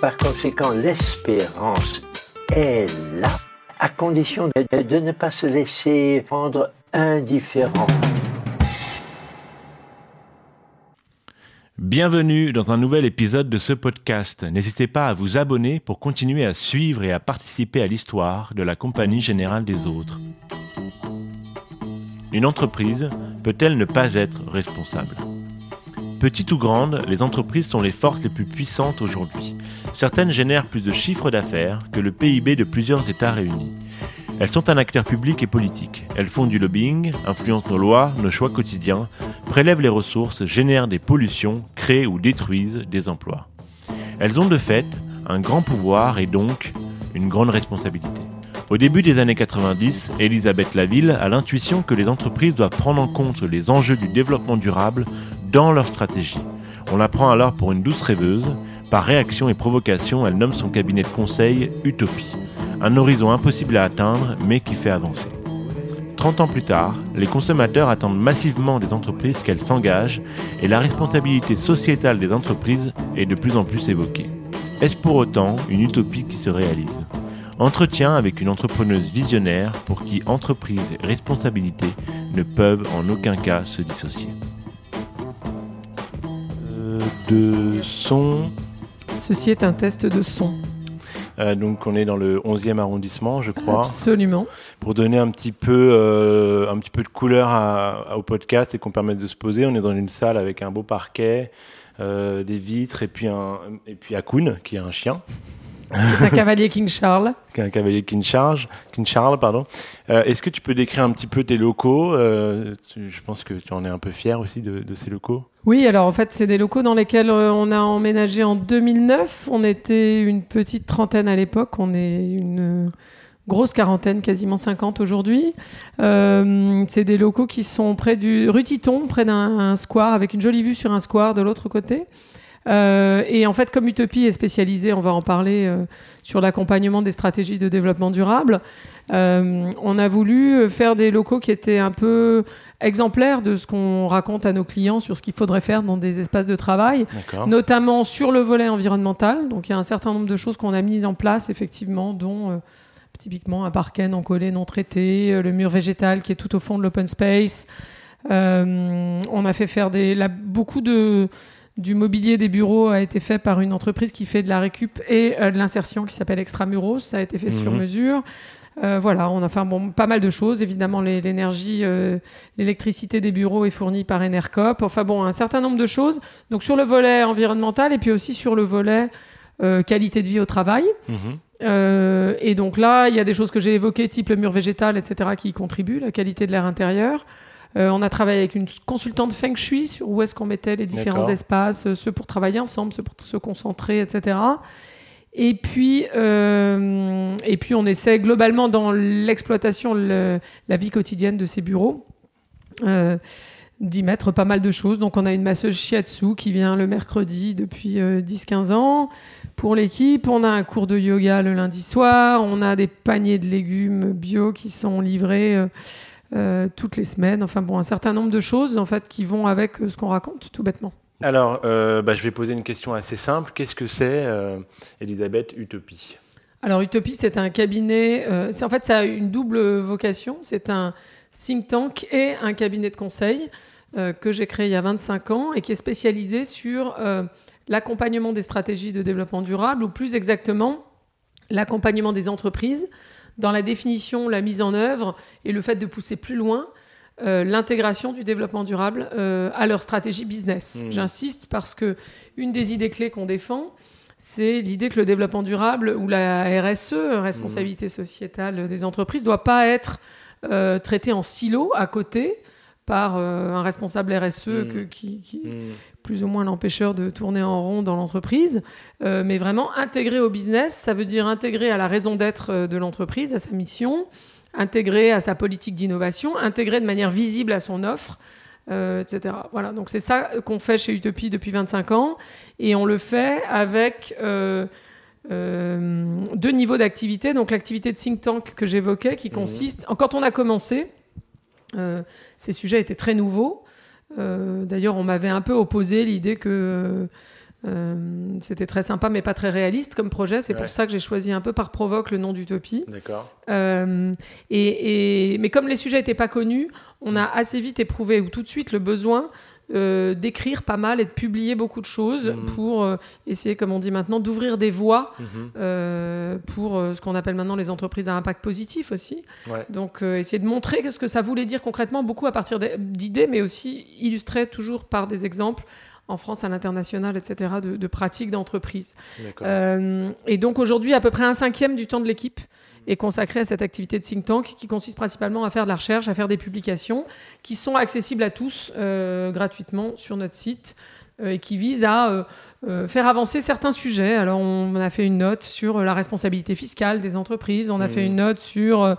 Par conséquent, l'espérance est là, à condition de, ne pas se laisser rendre indifférent. Bienvenue dans un nouvel épisode de ce podcast. N'hésitez pas à vous abonner pour continuer à suivre et à participer à l'histoire de la Compagnie Générale des Autres. Une entreprise peut-elle ne pas être responsable? Petites ou grandes, les entreprises sont les forces les plus puissantes aujourd'hui. Certaines génèrent plus de chiffres d'affaires que le PIB de plusieurs États réunis. Elles sont un acteur public et politique. Elles font du lobbying, influencent nos lois, nos choix quotidiens, prélèvent les ressources, génèrent des pollutions, créent ou détruisent des emplois. Elles ont de fait un grand pouvoir et donc une grande responsabilité. Au début des années 90, Elisabeth Laville a l'intuition que les entreprises doivent prendre en compte les enjeux du développement durable dans leur stratégie. On la prend alors pour une douce rêveuse. Par réaction et provocation, elle nomme son cabinet de conseil Utopie. Un horizon impossible à atteindre, mais qui fait avancer. 30 ans plus tard, les consommateurs attendent massivement des entreprises qu'elles s'engagent et la responsabilité sociétale des entreprises est de plus en plus évoquée. Est-ce pour autant une utopie qui se réalise? Entretien avec une entrepreneuse visionnaire pour qui entreprise et responsabilité ne peuvent en aucun cas se dissocier de son. Ceci est un test de son. Euh, donc on est dans le 11e arrondissement, je crois. Absolument. Pour donner un petit peu, euh, un petit peu de couleur au podcast et qu'on permette de se poser, on est dans une salle avec un beau parquet, euh, des vitres et puis un et puis Akun qui est un chien un cavalier King Charles. Un cavalier King Charles, King Charles pardon. Est-ce que tu peux décrire un petit peu tes locaux Je pense que tu en es un peu fier aussi de, ces locaux? Oui, alors en fait, c'est des locaux dans lesquels euh, on a emménagé en 2009. On était une petite trentaine à l'époque. On est une grosse quarantaine, quasiment 50 aujourd'hui. c'est des locaux qui sont près du rue Titon, près d'un square, avec une jolie vue sur un square de l'autre côté. Euh, et en fait, comme Utopie est spécialisée, on va en parler, euh, sur l'accompagnement des stratégies de développement durable, euh, on a voulu faire des locaux qui étaient un peu exemplaires de ce qu'on raconte à nos clients sur ce qu'il faudrait faire dans des espaces de travail, notamment sur le volet environnemental. Donc il y a un certain nombre de choses qu'on a mises en place, effectivement, dont typiquement un parquet non collé, non traité, le mur végétal qui est tout au fond de l'open space. on a fait faire des, beaucoup de du mobilier des bureaux a été fait par une entreprise qui fait de la récup et euh, de l'insertion qui s'appelle Extramuros. Ça a été fait sur mhm. mesure. Euh, voilà, on a fait bon, pas mal de choses. Évidemment, l'énergie, euh, l'électricité des bureaux est fournie par Enercop. Enfin bon, un certain nombre de choses. Donc sur le volet environnemental et puis aussi sur le volet qualité de vie au travail. Mhm. et donc là, il y a des choses que j'ai évoquées, type le mur végétal, etc., qui y contribuent, la qualité de l'air intérieur. Euh, on a travaillé avec une consultante Feng Shui sur où est-ce qu'on mettait les différents espaces, euh, ceux pour travailler ensemble, ceux pour se concentrer, etc. Et puis, euh, et puis on essaie globalement dans l'exploitation, la vie quotidienne de ces bureaux, d'y mettre pas mal de choses. Donc on a une masseuse shiatsu qui vient le mercredi depuis 10-15 ans pour l'équipe. On a un cours de yoga le lundi soir. On a des paniers de légumes bio qui sont livrés euh, toutes les semaines. Enfin bon, un certain nombre de choses en fait qui vont avec euh, ce qu'on raconte, tout bêtement. Alors, euh, bah, je vais poser une question assez simple. Qu'est-ce que c'est, Elisabeth, Utopie? Alors, Utopie, c'est un cabinet. c'est en fait, ça a une double vocation. C'est un think tank et un cabinet de conseil que j'ai créé il y a 25 ans et qui est spécialisé sur l'accompagnement des stratégies de développement durable, ou plus exactement l'accompagnement des entreprises dans la définition, la mise en œuvre et le fait de pousser plus loin euh, l'intégration du développement durable euh, à leur stratégie business. Mmh. J'insiste parce que une des idées clés qu'on défend, c'est l'idée que le développement durable ou la RSE, responsabilité mmh. sociétale des entreprises, doit pas être euh, traité en silo à côté par un responsable RSE mmh. qui, plus ou moins l'empêcheur de tourner en rond dans l'entreprise, euh, mais vraiment intégrer au business, ça veut dire intégrer à la raison d'être euh, de l'entreprise, à sa mission, intégrer à sa politique d'innovation, intégrer de manière visible à son offre. euh, etc. Voilà, donc c'est ça qu'on fait chez Utopie depuis 25 ans, et on le fait avec euh, deux niveaux d'activité. Donc l'activité de think tank que j'évoquais, qui consiste, quand on a commencé, ces sujets étaient très nouveaux. Euh, D'ailleurs, on m'avait un peu opposé l'idée que euh, c'était très sympa, mais pas très réaliste comme projet. C'est Ouais. pour ça que j'ai choisi un peu par provoque le nom d'Utopie. D'accord. Euh, et, et- mais comme les sujets n'étaient pas connus, on a assez vite éprouvé, ou tout de suite, le besoin euh, d'écrire pas mal et de publier beaucoup de choses Mhm. pour euh, essayer, comme on dit maintenant, d'ouvrir des voies Mhm. euh, pour ce qu'on appelle maintenant les entreprises à impact positif aussi. Ouais. Donc, essayer de montrer ce que ça voulait dire concrètement, beaucoup à partir d'idées, mais aussi illustré toujours par des exemples en France, à l'international, etc., de, de pratiques d'entreprise. Et donc aujourd'hui, à peu près un cinquième du temps de l'équipe est consacré à cette activité de think tank qui consiste principalement à faire de la recherche, à faire des publications qui sont accessibles à tous euh, gratuitement sur notre site euh, et qui visent à euh, faire avancer certains sujets. Alors on a fait une note sur la responsabilité fiscale des entreprises, on a fait une note sur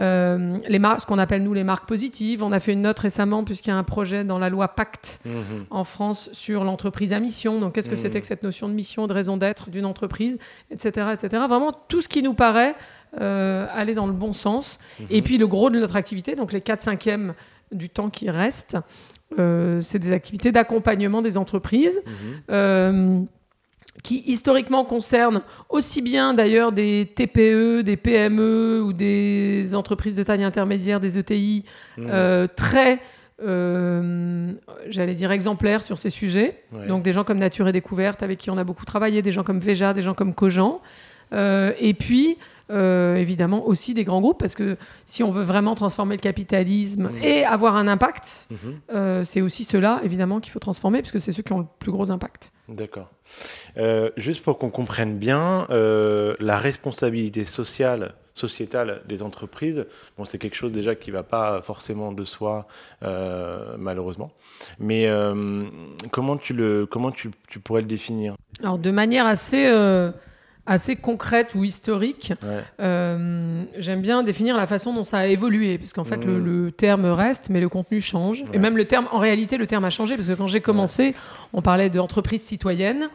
euh, les marques, ce qu'on appelle nous les marques positives. On a fait une note récemment puisqu'il y a un projet dans la loi Pacte Mhm. en France sur l'entreprise à mission. Donc, qu'est-ce que Mhm. c'était que cette notion de mission, de raison d'être d'une entreprise, etc., etc. Vraiment tout ce qui nous paraît euh, aller dans le bon sens. Et puis le gros de notre activité, donc les 4 cinquièmes du temps qui reste, euh, c'est des activités d'accompagnement des entreprises. Qui historiquement concernent aussi bien d'ailleurs des TPE, des PME ou des entreprises de taille intermédiaire, des ETI, Mhm. euh, très, euh, j'allais dire, exemplaires sur ces sujets. Ouais. Donc des gens comme Nature et Découverte, avec qui on a beaucoup travaillé, des gens comme Veja, des gens comme Cogent. Euh, et puis, évidemment, aussi des grands groupes, parce que si on veut vraiment transformer le capitalisme Mhm. et avoir un impact, euh, c'est aussi ceux-là, évidemment, qu'il faut transformer, puisque c'est ceux qui ont le plus gros impact. D'accord. Euh, juste pour qu'on comprenne bien, euh, la responsabilité sociale, sociétale des entreprises, bon, c'est quelque chose déjà qui ne va pas forcément de soi, euh, malheureusement. Mais comment, tu, le, comment tu, tu pourrais le définir? Alors, de manière assez, assez concrète ou historique, Ouais. euh, j'aime bien définir la façon dont ça a évolué, parce qu'en fait, le, le terme reste, mais le contenu change. Ouais. Et même le terme, en réalité, le terme a changé, parce que quand j'ai commencé, on parlait d'entreprise citoyenne.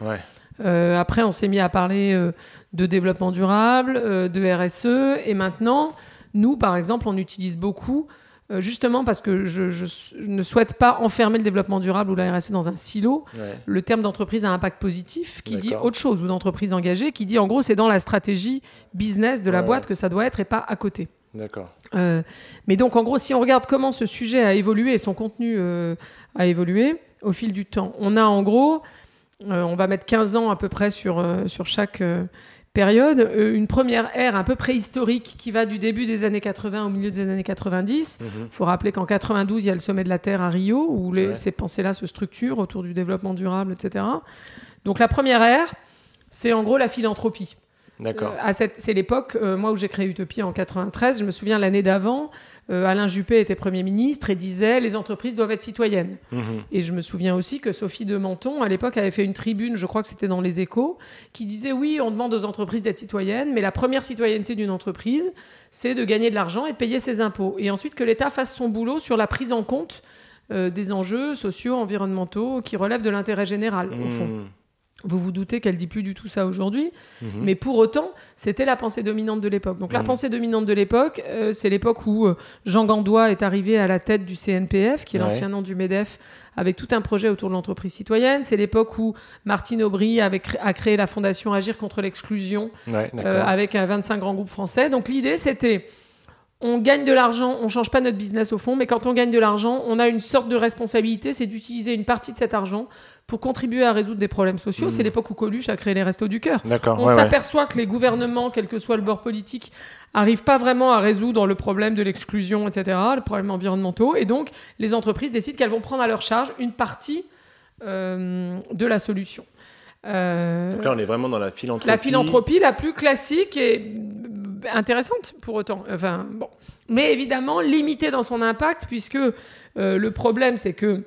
Euh, après, on s'est mis à parler euh, de développement durable, de RSE, et maintenant, nous, par exemple, on utilise beaucoup, euh, justement parce que je, je- je ne souhaite pas enfermer le développement durable ou la RSE dans un silo, Ouais. le terme d'entreprise à impact positif, qui dit autre chose, ou d'entreprise engagée, qui dit en gros, c'est dans la stratégie business de la Ouais, boîte que ça doit être et pas à côté. D'accord. Euh, mais donc, en gros, si on regarde comment ce sujet a évolué et son contenu euh, a évolué au fil du temps, on a en gros, on va mettre 15 ans à peu près sur, sur chaque période, euh, une première ère un peu préhistorique qui va du début des années 80 au milieu des années 90. Mhm. Il faut rappeler qu'en 92, il y a le sommet de la Terre à Rio, où les- Ouais. ces pensées-là se structurent autour du développement durable, etc. Donc la première ère, c'est en gros la philanthropie. D'accord. Euh, à cette- c'est l'époque, euh, moi où j'ai créé Utopie en 93, je me souviens l'année d'avant, euh, Alain Juppé était Premier ministre et disait les entreprises doivent être citoyennes. Mhm. Et je me souviens aussi que Sophie de Menton, à l'époque, avait fait une tribune, je crois que c'était dans Les Échos, qui disait oui, on demande aux entreprises d'être citoyennes, mais la première citoyenneté d'une entreprise, c'est de gagner de l'argent et de payer ses impôts. Et ensuite que l'État fasse son boulot sur la prise en compte des enjeux sociaux, environnementaux, qui relèvent de l'intérêt général, au fond. Vous vous doutez qu'elle dit plus du tout ça aujourd'hui, Mhm. mais pour autant, c'était la pensée dominante de l'époque. Donc la Mhm. pensée dominante de l'époque, euh, c'est l'époque où euh, Jean Gandois est arrivé à la tête du CNPF, qui est Ouais. l'ancien nom du MEDEF, avec tout un projet autour de l'entreprise citoyenne. C'est l'époque où Martine Aubry avait a créé la fondation Agir contre l'exclusion, Ouais, euh, avec euh, 25 grands groupes français. Donc l'idée, c'était on gagne de l'argent, on change pas notre business au fond, mais quand on gagne de l'argent, on a une sorte de responsabilité, c'est d'utiliser une partie de cet argent pour contribuer à résoudre des problèmes sociaux. Mhm. C'est l'époque où Coluche a créé les Restos du Cœur. On ouais, ouais. s'aperçoit que les gouvernements, quel que soit le bord politique, arrivent pas vraiment à résoudre le problème de l'exclusion, etc., le problème environnementaux, et donc les entreprises décident qu'elles vont prendre à leur charge une partie euh, de la solution. Euh, Donc là, on est vraiment dans la philanthropie. la philanthropie la plus classique et intéressante pour autant. Enfin, bon. Mais évidemment, limitée dans son impact, puisque euh, le problème, c'est que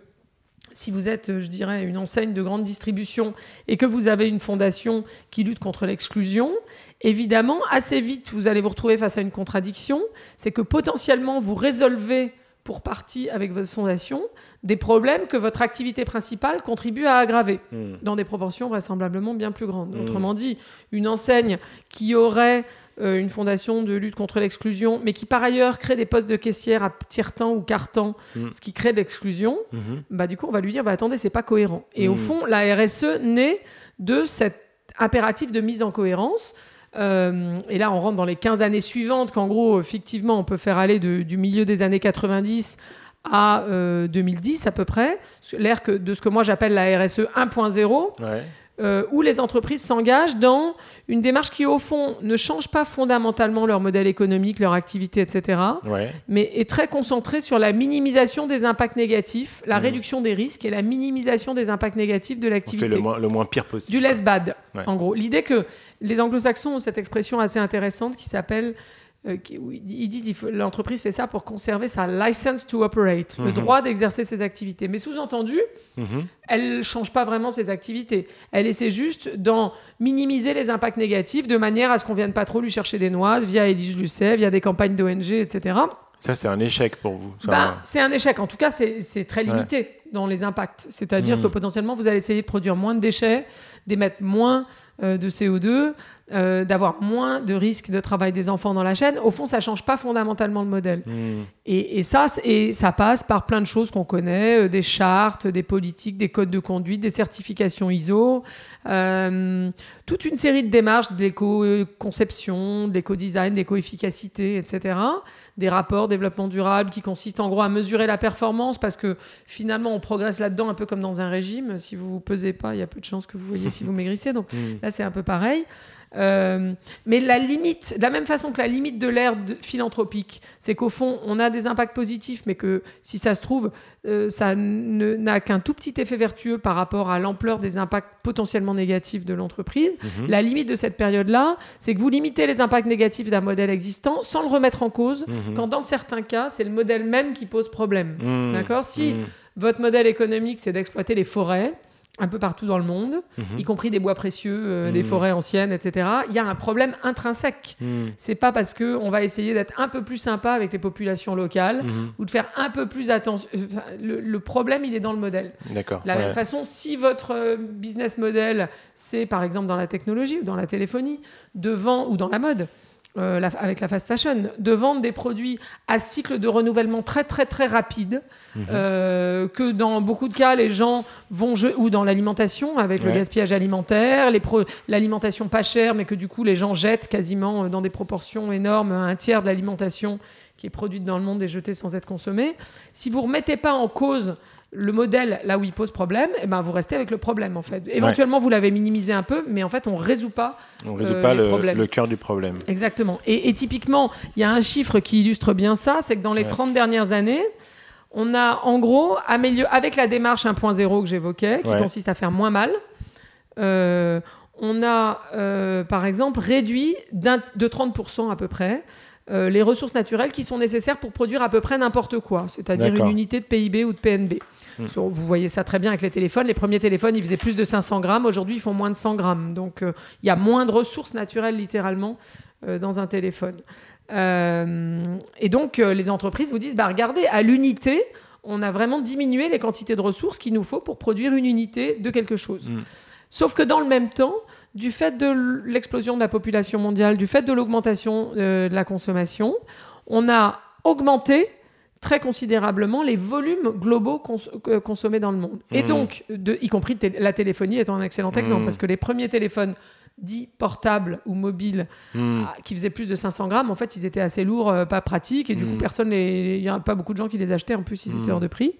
si vous êtes, euh, je dirais, une enseigne de grande distribution et que vous avez une fondation qui lutte contre l'exclusion, évidemment, assez vite, vous allez vous retrouver face à une contradiction. C'est que potentiellement, vous résolvez pour partie avec votre fondation des problèmes que votre activité principale contribue à aggraver Hmm. dans des proportions vraisemblablement bien plus grandes. Mm. Autrement dit, une enseigne qui aurait euh, une fondation de lutte contre l'exclusion, mais qui par ailleurs crée des postes de caissière à tiers-temps ou quart-temps, Mm. ce qui crée de l'exclusion, Mhm. bah, du coup, on va lui dire bah, attendez, c'est pas cohérent. Et au fond, la RSE naît de cet impératif de mise en cohérence. Euh, et là, on rentre dans les 15 années suivantes, qu'en gros, effectivement, on peut faire aller du milieu des années 90 à euh, 2010 à peu près, l'ère de ce que moi j'appelle la RSE 1.0, Ouais. Euh, où les entreprises s'engagent dans une démarche qui, au fond, ne change pas fondamentalement leur modèle économique, leur activité, etc., Ouais. mais est très concentrée sur la minimisation des impacts négatifs, la Mhm. réduction des risques et la minimisation des impacts négatifs de l'activité. le moins, le moins pire possible. Du less bad, Ouais. en gros. L'idée que les anglo-saxons ont cette expression assez intéressante qui s'appelle. Euh, qui- où ils disent faut- l'entreprise fait ça pour conserver sa license to operate, le Mhm. droit d'exercer ses activités. Mais sous-entendu, Mhm. elle ne change pas vraiment ses activités. Elle essaie juste d'en minimiser les impacts négatifs de manière à ce qu'on vienne pas trop lui chercher des noises via Élise Lucet, via des campagnes d'ONG, etc. Ça, c'est un échec pour vous. Ben, c'est un échec. En tout cas, c'est c'est très limité dans les impacts. C'est-à-dire Mhm. que potentiellement, vous allez essayer de produire moins de déchets, d'émettre moins euh, de CO2, euh, d'avoir moins de risques de travail des enfants dans la chaîne. Au fond, ça change pas fondamentalement le modèle. Hmm. Et, et ça, c- et ça passe par plein de choses qu'on connaît, euh, des chartes, des politiques, des codes de conduite, des certifications ISO, euh, toute une série de démarches de l'éco-conception, de l'éco-design, d'éco-efficacité, etc. Des rapports développement durable qui consistent en gros à mesurer la performance parce que finalement on progresse là-dedans un peu comme dans un régime. Si vous ne pesez pas, il y a peu de chances que vous voyez si vous maigrissez. Donc Hmm. Là, c'est un peu pareil. Euh, mais la limite, de la même façon que la limite de l'ère philanthropique, c'est qu'au fond, on a des impacts positifs, mais que si ça se trouve, euh, ça n'a qu'un tout petit effet vertueux par rapport à l'ampleur des impacts potentiellement négatifs de l'entreprise. Mhm. La limite de cette période-là, c'est que vous limitez les impacts négatifs d'un modèle existant sans le remettre en cause, Mhm. quand dans certains cas, c'est le modèle même qui pose problème. Hmm. D'accord? Si votre modèle économique, c'est d'exploiter les forêts, un peu partout dans le monde, Mhm. y compris des bois précieux, euh, des Mhm. forêts anciennes, etc. Il y a un problème intrinsèque. Hmm. C'est pas parce que on va essayer d'être un peu plus sympa avec les populations locales Mhm. ou de faire un peu plus attention. enfin, le, le problème, il est dans le modèle. D'accord. De la ouais. même façon, si votre euh, business model, c'est par exemple dans la technologie ou dans la téléphonie, de vendre ou dans la mode. Euh, la- avec la fast fashion, de vendre des produits à cycle de renouvellement très très très rapide, Mhm. euh, que dans beaucoup de cas les gens vont je- ou dans l'alimentation avec le gaspillage alimentaire, l'alimentation pas chère mais que du coup les gens jettent quasiment euh, dans des proportions énormes un tiers de l'alimentation qui est produite dans le monde et jetée sans être consommée. Si vous remettez pas en cause le modèle là où il pose problème, eh ben vous restez avec le problème en fait. Éventuellement vous l'avez minimisé un peu, mais en fait on résout pas On résout euh, pas les le, cœur du problème. Exactement. Et, et typiquement, il y a un chiffre qui illustre bien ça, c'est que dans les Ouais. 30 dernières années, on a en gros amélioré, avec la démarche 1.0 que j'évoquais, qui Ouais. consiste à faire moins mal, euh, on a euh, par exemple réduit de 30% à peu près les ressources naturelles qui sont nécessaires pour produire à peu près n'importe quoi, c'est-à-dire une unité de PIB ou de PNB. So, Vous voyez ça très bien avec les téléphones. Les premiers téléphones, ils faisaient plus de 500 grammes. Aujourd'hui, ils font moins de 100 grammes. Donc, euh, il y a moins de ressources naturelles, littéralement, euh, dans un téléphone. Euh, et donc, les entreprises vous disent, bah, regardez, à l'unité, on a vraiment diminué les quantités de ressources qu'il nous faut pour produire une unité de quelque chose. Mm. Sauf que dans le même temps, du fait de l'explosion de la population mondiale, du fait de l'augmentation de la consommation, on a augmenté très considérablement les volumes globaux cons- consommés dans le monde. Et Mhm. donc, de, y compris la téléphonie est un excellent exemple, Mhm. parce que les premiers téléphones dits portables ou mobiles Hmm. ah, qui faisaient plus de 500 grammes, en fait, ils étaient assez lourds, euh, pas pratiques, et du coup, personne, il n'y a pas beaucoup de gens qui les achetaient, en plus, ils étaient hors de prix.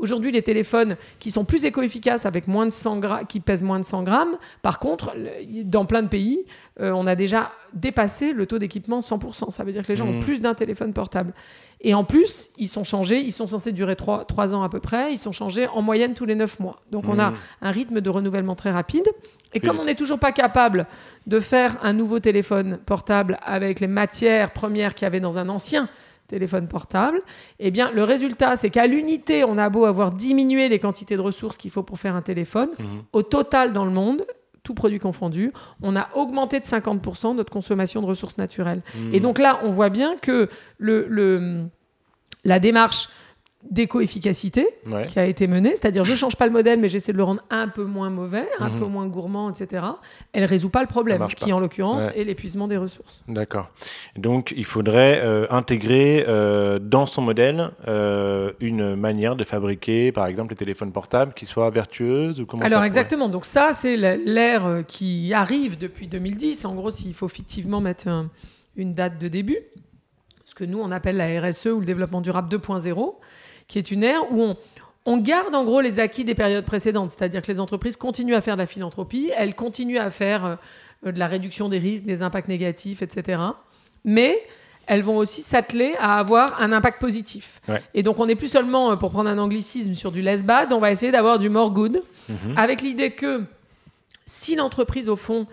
Aujourd'hui, les téléphones qui sont plus éco-efficaces avec moins de 100 grammes, qui pèsent moins de 100 grammes, par contre, dans plein de pays, euh, on a déjà dépassé le taux d'équipement 100%. Ça veut dire que les gens ont plus d'un téléphone portable. Et en plus, ils sont changés, ils sont censés durer 3, ans à peu près, ils sont changés en moyenne tous les 9 mois. Donc on a Hmm. un rythme de renouvellement très rapide. Et comme on n'est toujours pas capable de faire un nouveau téléphone portable avec les matières premières qu'il y avait dans un ancien téléphone portable. Eh bien, le résultat, c'est qu'à l'unité, on a beau avoir diminué les quantités de ressources qu'il faut pour faire un téléphone, Mhm. au total dans le monde, tout produit confondu, on a augmenté de 50% notre consommation de ressources naturelles. Mhm. Et donc là, on voit bien que le, le- la démarche d'éco-efficacité Ouais. qui a été menée, c'est-à-dire je change pas le modèle, mais j'essaie de le rendre un peu moins mauvais, un Mhm. peu moins gourmand, etc. Elle résout pas le problème, qui pas. en l'occurrence Ouais. est l'épuisement des ressources. D'accord. Donc, il faudrait euh, intégrer euh, dans son modèle euh, une manière de fabriquer, par exemple, les téléphones portables qui soient vertueuses ou comment Alors exactement, donc ça c'est l'ère qui arrive depuis 2010. En gros, s'il faut fictivement mettre un- une date de début, ce que nous on appelle la RSE ou le développement durable 2.0, qui est une ère où on, on garde en gros les acquis des périodes précédentes, c'est-à-dire que les entreprises continuent à faire de la philanthropie, elles continuent à faire euh, de la réduction des risques, des impacts négatifs, etc. Mais elles vont aussi s'atteler à avoir un impact positif. Ouais. Et donc on n'est plus seulement, euh, pour prendre un anglicisme, sur du less bad, on va essayer d'avoir du more good, Mhm. avec l'idée que si l'entreprise, au fond,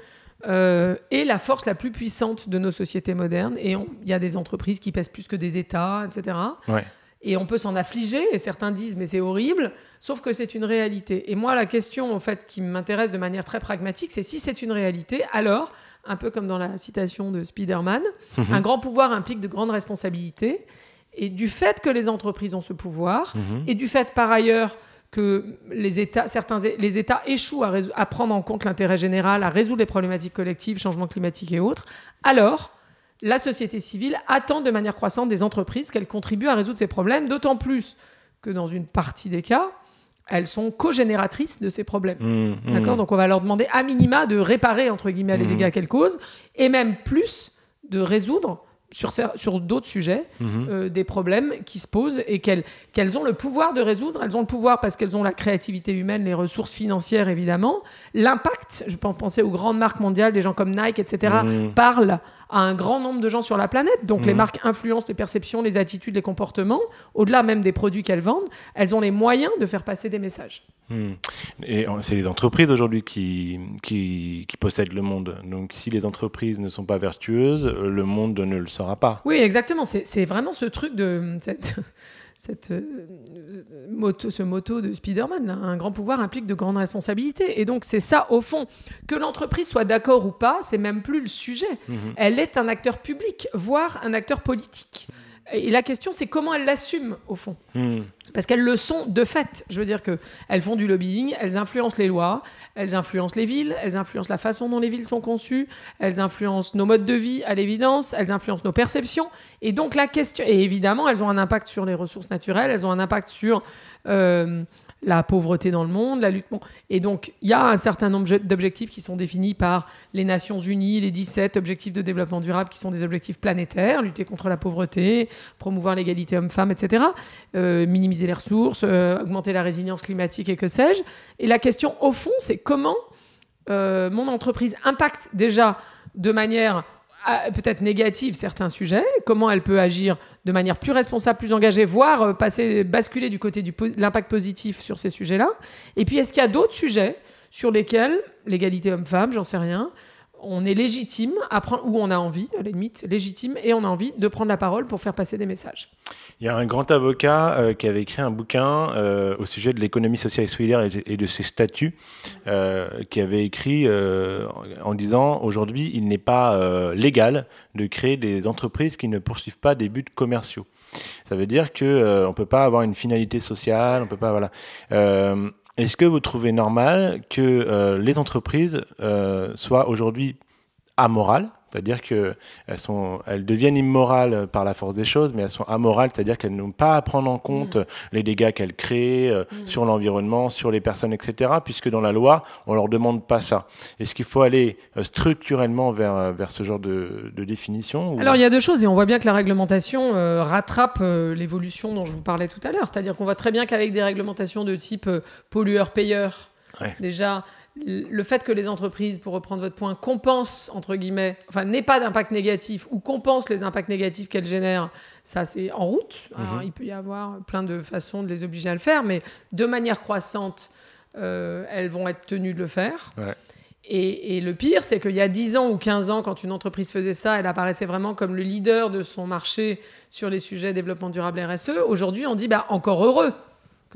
euh, est la force la plus puissante de nos sociétés modernes, et il y a des entreprises qui pèsent plus que des États, etc. Ouais. Et on peut s'en affliger, et certains disent mais c'est horrible, sauf que c'est une réalité. Et moi, la question en fait qui m'intéresse de manière très pragmatique, c'est si c'est une réalité, alors, un peu comme dans la citation de Spider-Man, un grand pouvoir implique de grandes responsabilités. Et du fait que les entreprises ont ce pouvoir, Mhm. et du fait par ailleurs que les États, certains, les États échouent à, à prendre en compte l'intérêt général, à résoudre les problématiques collectives, changement climatique et autres, alors la société civile attend de manière croissante des entreprises qu'elles contribuent à résoudre ces problèmes, d'autant plus que dans une partie des cas, elles sont co-génératrices de ces problèmes. Mhm. Mhm. D'accord? Donc on va leur demander à minima de réparer entre guillemets les Mhm. dégâts qu'elles causent et même plus de résoudre sur, sur d'autres sujets euh, des problèmes qui se posent et qu'elles qu'elles ont le pouvoir de résoudre. Elles ont le pouvoir parce qu'elles ont la créativité humaine, les ressources financières évidemment, l'impact. Je peux en penser aux grandes marques mondiales, des gens comme Nike, etc. Parlent à un grand nombre de gens sur la planète. Donc les Mhm. marques influencent les perceptions, les attitudes, les comportements. Au-delà même des produits qu'elles vendent, elles ont les moyens de faire passer des messages. Hmm. Et en- c'est les entreprises aujourd'hui qui, qui, qui possèdent le monde. Donc si les entreprises ne sont pas vertueuses, euh, le monde ne le sera pas. Oui, exactement. C'est c'est vraiment ce truc de cette, cette, euh, moto, ce moto de Spider-Man. Un grand pouvoir implique de grandes responsabilités. Et donc c'est ça, au fond, que l'entreprise soit d'accord ou pas, c'est même plus le sujet. Mhm. Elle est un acteur public, voire un acteur politique. Et la question, c'est comment elle l'assume, au fond. Hmm. Parce qu'elles le sont de fait. Je veux dire que elles font du lobbying, elles influencent les lois, elles influencent les villes, elles influencent la façon dont les villes sont conçues, elles influencent nos modes de vie à l'évidence, elles influencent nos perceptions. Et donc la question, et évidemment, elles ont un impact sur les ressources naturelles, elles ont un impact sur euh, la pauvreté dans le monde, la lutte. Et donc il y a un certain nombre d'objectifs qui sont définis par les Nations Unies, les 17 objectifs de développement durable qui sont des objectifs planétaires, lutter contre la pauvreté, promouvoir l'égalité homme-femme, etc euh, minimiser les ressources, euh, augmenter la résilience climatique et que sais-je. Et la question, au fond, c'est comment euh, mon entreprise impacte déjà de manière peut-être négative certains sujets, comment elle peut agir de manière plus responsable, plus engagée, voire euh, passer, basculer du côté de l'impact positif sur ces sujets-là. Et puis, est-ce qu'il y a d'autres sujets sur lesquels, l'égalité homme-femme, j'en sais rien, on est légitime à ou on a envie, à la limite, légitime, et on a envie de prendre la parole pour faire passer des messages. Il y a un grand avocat euh, qui avait écrit un bouquin euh, au sujet de l'économie sociale et solidaire et, de ses statuts, euh, qui avait écrit en disant aujourd'hui il n'est pas légal de créer des entreprises qui ne poursuivent pas des buts commerciaux. Ça veut dire que on peut pas avoir une finalité sociale, on peut pas voilà. Est-ce que vous trouvez normal que euh, les entreprises euh, soient aujourd'hui amorales, c'est-à-dire que elles, sont, elles deviennent immorales par la force des choses, mais elles sont amorales, c'est-à-dire qu'elles n'ont pas à prendre en compte les dégâts qu'elles créent euh, sur l'environnement, sur les personnes, etc., puisque dans la loi, on leur demande pas ça. Est-ce qu'il faut aller euh, structurellement vers, euh, vers ce genre de, de définition ou- Alors il y a deux choses et on voit bien que la réglementation euh, rattrape euh, l'évolution dont je vous parlais tout à l'heure. C'est-à-dire qu'on voit très bien qu'avec des réglementations de type pollueur-payeur, Ouais. déjà le fait que les entreprises, pour reprendre votre point, compensent entre guillemets, enfin n'aient pas d'impact négatif ou compensent les impacts négatifs qu'elles génèrent, ça c'est en route. Alors, Mhm. il peut y avoir plein de façons de les obliger à le faire, mais de manière croissante, euh, elles vont être tenues de le faire. Ouais. Et, et le pire, c'est qu'il y a 10 ans ou 15 ans, quand une entreprise faisait ça, elle apparaissait vraiment comme le leader de son marché sur les sujets développement durable RSE. Aujourd'hui, on dit bah, encore heureux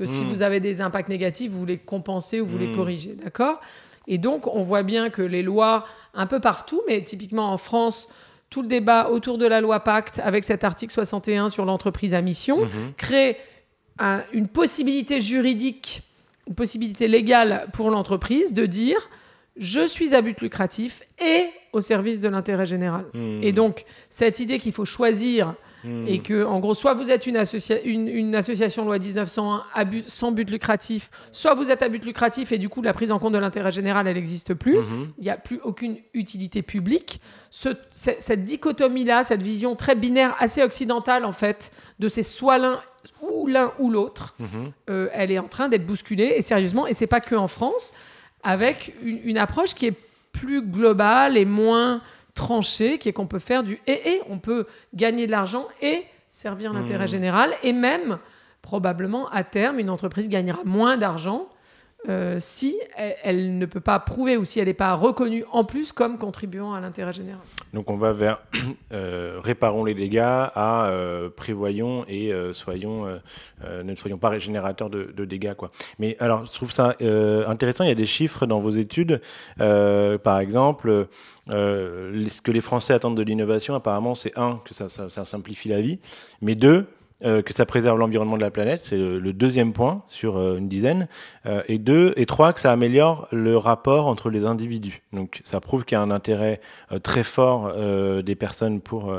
que si Mm. vous avez des impacts négatifs, vous les compensez ou vous les Mm. corrigez. D'accord? Et donc, on voit bien que les lois, un peu partout, mais typiquement en France, tout le débat autour de la loi Pacte, avec cet article 61 sur l'entreprise à mission, Mhm. crée un- une possibilité juridique, une possibilité légale pour l'entreprise de dire je suis à but lucratif et au service de l'intérêt général. Mhm. Et donc, cette idée qu'il faut choisir Mhm. et que, en gros, soit vous êtes une, associa- une, une association loi 1901 à but- sans but lucratif, soit vous êtes à but lucratif et du coup, la prise en compte de l'intérêt général, elle n'existe plus. Mhm. Il n'y a plus aucune utilité publique. Ce- ce- cette dichotomie-là, cette vision très binaire, assez occidentale en fait, de c'est soit l'un ou l'un ou l'autre, Mhm. euh, elle est en train d'être bousculée et sérieusement, et c'est pas que en France, avec une, une approche qui est plus globale et moins tranchée, qui est qu'on peut faire du et et, on peut gagner de l'argent et servir l'intérêt Mhm. général, et même probablement à terme, une entreprise gagnera moins d'argent. Euh, si elle, ne peut pas prouver ou si elle n'est pas reconnue en plus comme contribuant à l'intérêt général. Donc on va vers euh, réparons les dégâts à euh, prévoyons et soyons ne soyons pas régénérateurs de, dégâts quoi. Mais alors je trouve ça intéressant. Il y a des chiffres dans vos études, par exemple. ce que les Français attendent de l'innovation, apparemment, c'est un que ça simplifie la vie, mais deux euh, que ça préserve l'environnement de la planète, c'est le, deuxième point sur euh, une dizaine, euh, et deux et trois que ça améliore le rapport entre les individus. Donc ça prouve qu'il y a un intérêt très fort des personnes pour,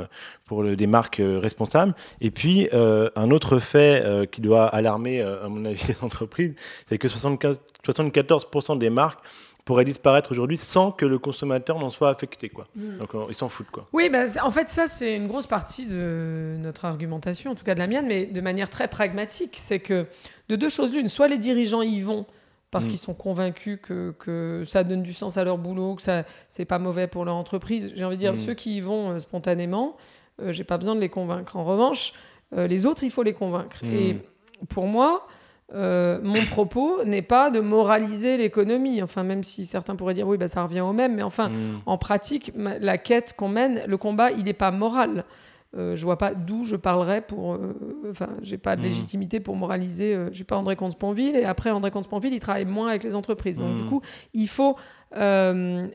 pour des marques responsables. Et puis, un autre fait qui doit alarmer, à mon avis, les entreprises, c'est que 75 74% des marques pourraient disparaître aujourd'hui sans que le consommateur n'en soit affecté. Quoi. Donc, euh, ils s'en foutent. Quoi. Oui, bah, en fait, ça, c'est une grosse partie de notre argumentation, en tout cas de la mienne, mais de manière très pragmatique. C'est que de deux choses l'une, soit les dirigeants y vont parce Mm. qu'ils sont convaincus que, que ça donne du sens à leur boulot, que ça c'est pas mauvais pour leur entreprise. J'ai envie de dire, Mm. ceux qui y vont euh, spontanément, euh, j'ai pas besoin de les convaincre. En revanche, euh, les autres, il faut les convaincre. Mm. Et pour moi, euh, mon propos n'est pas de moraliser l'économie. Enfin, même si certains pourraient dire oui, bah, ça revient au même, mais enfin, Mm. en pratique, la quête qu'on mène, le combat, il n'est pas moral. Euh, je vois pas d'où je parlerais pour. euh, Enfin, j'ai pas de Mhm. légitimité pour moraliser. euh, je suis pas André Comte-Sponville et après André Comte-Sponville, il travaille moins avec les entreprises. Donc du coup, il faut euh,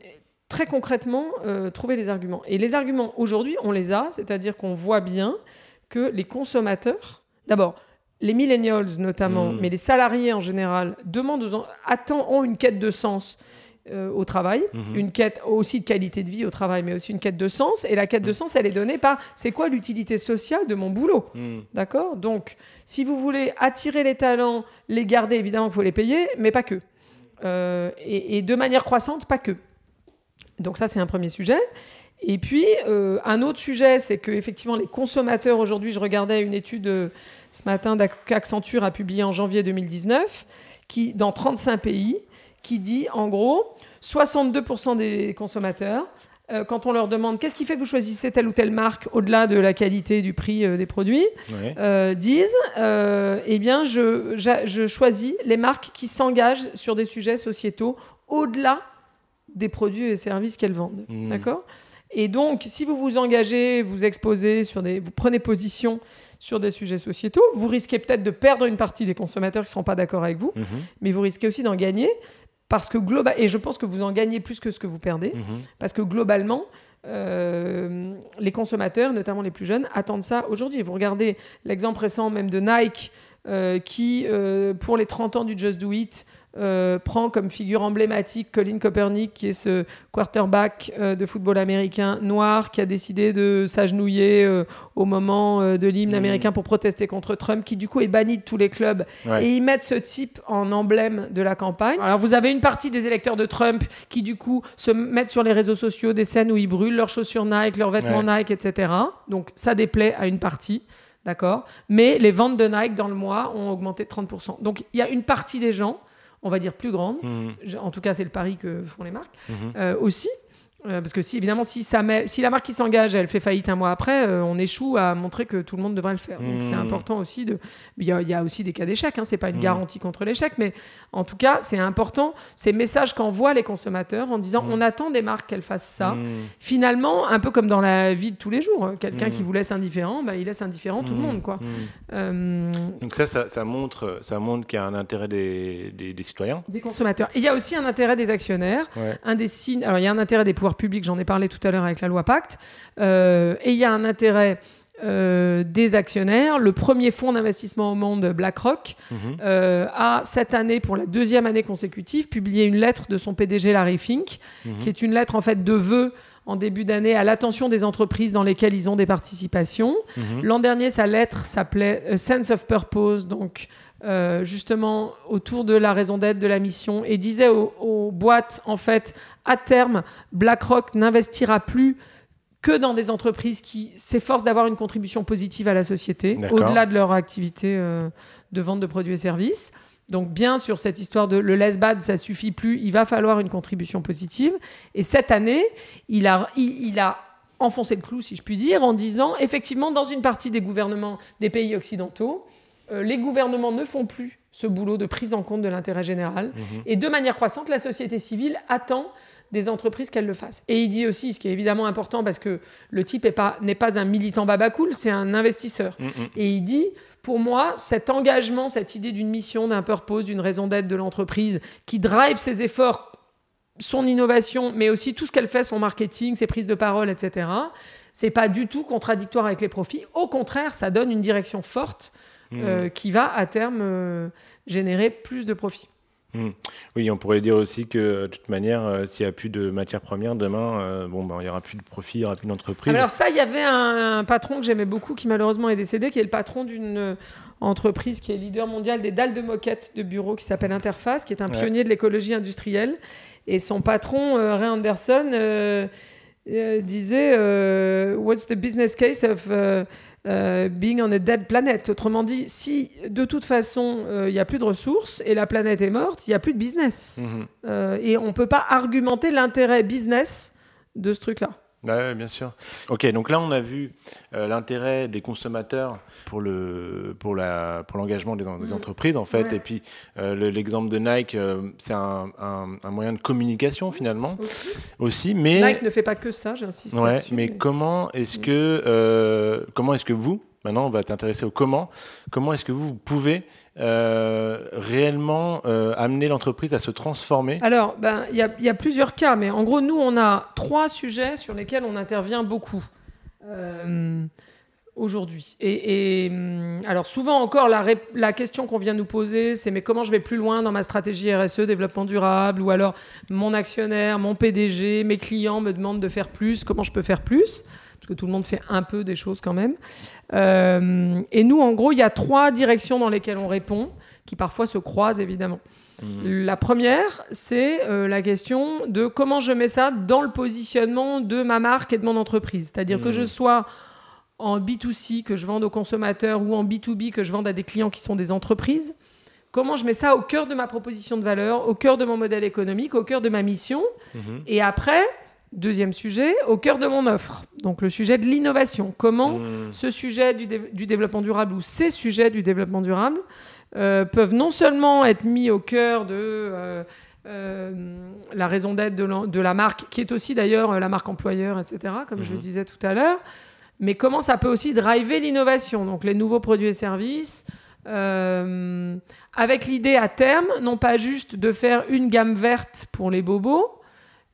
très concrètement trouver les arguments. Et les arguments aujourd'hui, on les a, c'est-à-dire qu'on voit bien que les consommateurs, d'abord. Les millennials notamment, Mhm. mais les salariés en général, demandent aux en- attendent, ont une quête de sens euh, au travail, Mhm. une quête aussi de qualité de vie au travail, mais aussi une quête de sens. Et la quête de sens, elle est donnée par c'est quoi l'utilité sociale de mon boulot Mm. D'accord? Donc, si vous voulez attirer les talents, les garder, évidemment, il faut les payer, mais pas que. Euh, et, et de manière croissante, pas que. Donc ça, c'est un premier sujet. Et puis, euh, un autre sujet, c'est que effectivement, les consommateurs, aujourd'hui, je regardais une étude ce matin qu'Accenture a publiée en janvier 2019, qui, dans 35 pays, qui dit, en gros, 62% des consommateurs, euh, quand on leur demande qu'est-ce qui fait que vous choisissez telle ou telle marque au-delà de la qualité du prix euh, des produits, euh, disent eh bien, je, choisis les marques qui s'engagent sur des sujets sociétaux au-delà des produits et services qu'elles vendent. Mhm. D'accord? Et donc, si vous vous engagez, vous exposez sur des, vous prenez position sur des sujets sociétaux, vous risquez peut-être de perdre une partie des consommateurs qui ne sont pas d'accord avec vous, Mhm. mais vous risquez aussi d'en gagner parce que global et je pense que vous en gagnez plus que ce que vous perdez. Mhm. Parce que globalement, euh, les consommateurs, notamment les plus jeunes, attendent ça aujourd'hui. Vous regardez l'exemple récent même de Nike, euh, qui, euh, pour les 30 ans du Just Do It, euh, prend comme figure emblématique Colin Kaepernick, qui est ce quarterback euh, de football américain noir qui a décidé de s'agenouiller euh, au moment de l'hymne Mhm. américain pour protester contre Trump, qui du coup est banni de tous les clubs. Ouais. Et ils mettent ce type en emblème de la campagne. Alors vous avez une partie des électeurs de Trump qui du coup se mettent sur les réseaux sociaux des scènes où ils brûlent leurs chaussures Nike, leurs vêtements Nike, etc. Donc ça déplaît à une partie. D'accord Mais les ventes de Nike dans le mois ont augmenté de 30%. Donc il y a une partie des gens, on va dire plus grande, je- en tout cas c'est le pari que font les marques, Mhm. euh, aussi, Euh, parce que si évidemment si, ça met, si la marque qui s'engage elle fait faillite un mois après euh, on échoue à montrer que tout le monde devrait le faire donc c'est Mmh. important aussi de il y, a- il y a aussi des cas d'échec hein, c'est pas une Mmh. garantie contre l'échec mais en tout cas c'est important ces messages qu'envoient les consommateurs en disant Mmh. on attend des marques qu'elles fassent ça finalement un peu comme dans la vie de tous les jours quelqu'un Mmh. qui vous laisse indifférent bah, il laisse indifférent tout le monde quoi. Euh, Donc ça, ça, ça montre, ça montre qu'il y a un intérêt des, des, des citoyens. des consommateurs Et il y a aussi un intérêt des actionnaires Ouais. un des signes. Alors, il y a un intérêt des pouvoirs publics, j'en ai parlé tout à l'heure avec la loi Pacte, euh, et il y a un intérêt euh, des actionnaires. Le premier fonds d'investissement au monde, BlackRock, Mhm. euh, a cette année, pour la deuxième année consécutive, publié une lettre de son PDG Larry Fink, Mhm. qui est une lettre en fait de vœux en début d'année à l'attention des entreprises dans lesquelles ils ont des participations. Mhm. L'an dernier, sa lettre s'appelait euh, Sense of Purpose, donc euh, justement autour de la raison d'être de la mission, et disait aux, aux boîtes, en fait, à terme, BlackRock n'investira plus que dans des entreprises qui s'efforcent d'avoir une contribution positive à la société, au-delà de leur activité euh, de vente de produits et services. Donc bien sur cette histoire de le less bad, ça suffit plus, il va falloir une contribution positive. Et cette année, il a, il, il a enfoncé le clou, si je puis dire, en disant, effectivement, dans une partie des gouvernements des pays occidentaux, euh, les gouvernements ne font plus ce boulot de prise en compte de l'intérêt général. Mhm. Et de manière croissante, la société civile attend des entreprises qu'elles le fassent. Et il dit aussi, ce qui est évidemment important, parce que le type n'est pas, un militant babacool, c'est un investisseur. Mm, mm. Et il dit, pour moi, cet engagement, cette idée d'une mission, d'un purpose, d'une raison d'être de l'entreprise, qui drive ses efforts, son innovation, mais aussi tout ce qu'elle fait, son marketing, ses prises de parole, etc., c'est pas du tout contradictoire avec les profits. Au contraire, ça donne une direction forte Mm. euh, qui va à terme euh, générer plus de profits. Oui, on pourrait dire aussi que de toute manière, euh, s'il n'y a plus de matières premières demain, euh, bon, ben, il n'y aura plus de profit, il n'y aura plus d'entreprise. Alors ça, il y avait un, un patron que j'aimais beaucoup qui malheureusement est décédé, qui est le patron d'une euh, entreprise qui est leader mondial des dalles de moquette de bureau qui s'appelle Interface, qui est un Ouais. pionnier de l'écologie industrielle. Et son patron, euh, Ray Anderson, disait What's the business case of euh, being on a dead planet Autrement dit, si de toute façon euh, il n'y a plus de ressources et la planète est morte, il n'y a plus de business. Mhm. Euh, et on ne peut pas argumenter l'intérêt business de ce truc-là. Ouais, ouais, bien sûr. Ok, donc là on a vu euh, l'intérêt des consommateurs pour le pour la pour l'engagement des, Mhm. entreprises en fait, Ouais. et puis euh, le- l'exemple de Nike, euh, c'est un, un- un moyen de communication finalement aussi, mais Nike ne fait pas que ça, j'insiste. ouais, là-dessus, mais comment est-ce que euh, comment est-ce que vous maintenant on va t'intéresser au comment. Comment est-ce que vous, pouvez euh, réellement euh, amener l'entreprise à se transformer? Alors, ben, il y, a- plusieurs cas, mais en gros, nous, on a trois sujets sur lesquels on intervient beaucoup euh, aujourd'hui. Et, hum, alors, souvent encore, la, la question qu'on vient nous poser, c'est mais comment je vais plus loin dans ma stratégie RSE, développement durable, ou alors mon actionnaire, mon PDG, mes clients me demandent de faire plus, comment je peux faire plus? Que tout le monde fait un peu des choses quand même. Euh, et nous, en gros, il y a trois directions dans lesquelles on répond, qui parfois se croisent évidemment. Mhm. La première, c'est euh, la question de comment je mets ça dans le positionnement de ma marque et de mon entreprise. C'est-à-dire que je sois en B2C, que je vende aux consommateurs, ou en B2B, que je vende à des clients qui sont des entreprises. Comment je mets ça au cœur de ma proposition de valeur, au cœur de mon modèle économique, au cœur de ma mission. Mhm. Et après, deuxième sujet, au cœur de mon offre. Donc le sujet de l'innovation. Comment Mhm. ce sujet du, dé- du développement durable ou ces sujets du développement durable euh, peuvent non seulement être mis au cœur de euh, euh, la raison d'être de, la marque, qui est aussi d'ailleurs la marque employeur, etc., comme je le Mhm. disais tout à l'heure, mais comment ça peut aussi driver l'innovation, donc les nouveaux produits et services, euh, avec l'idée à terme, non pas juste de faire une gamme verte pour les bobos,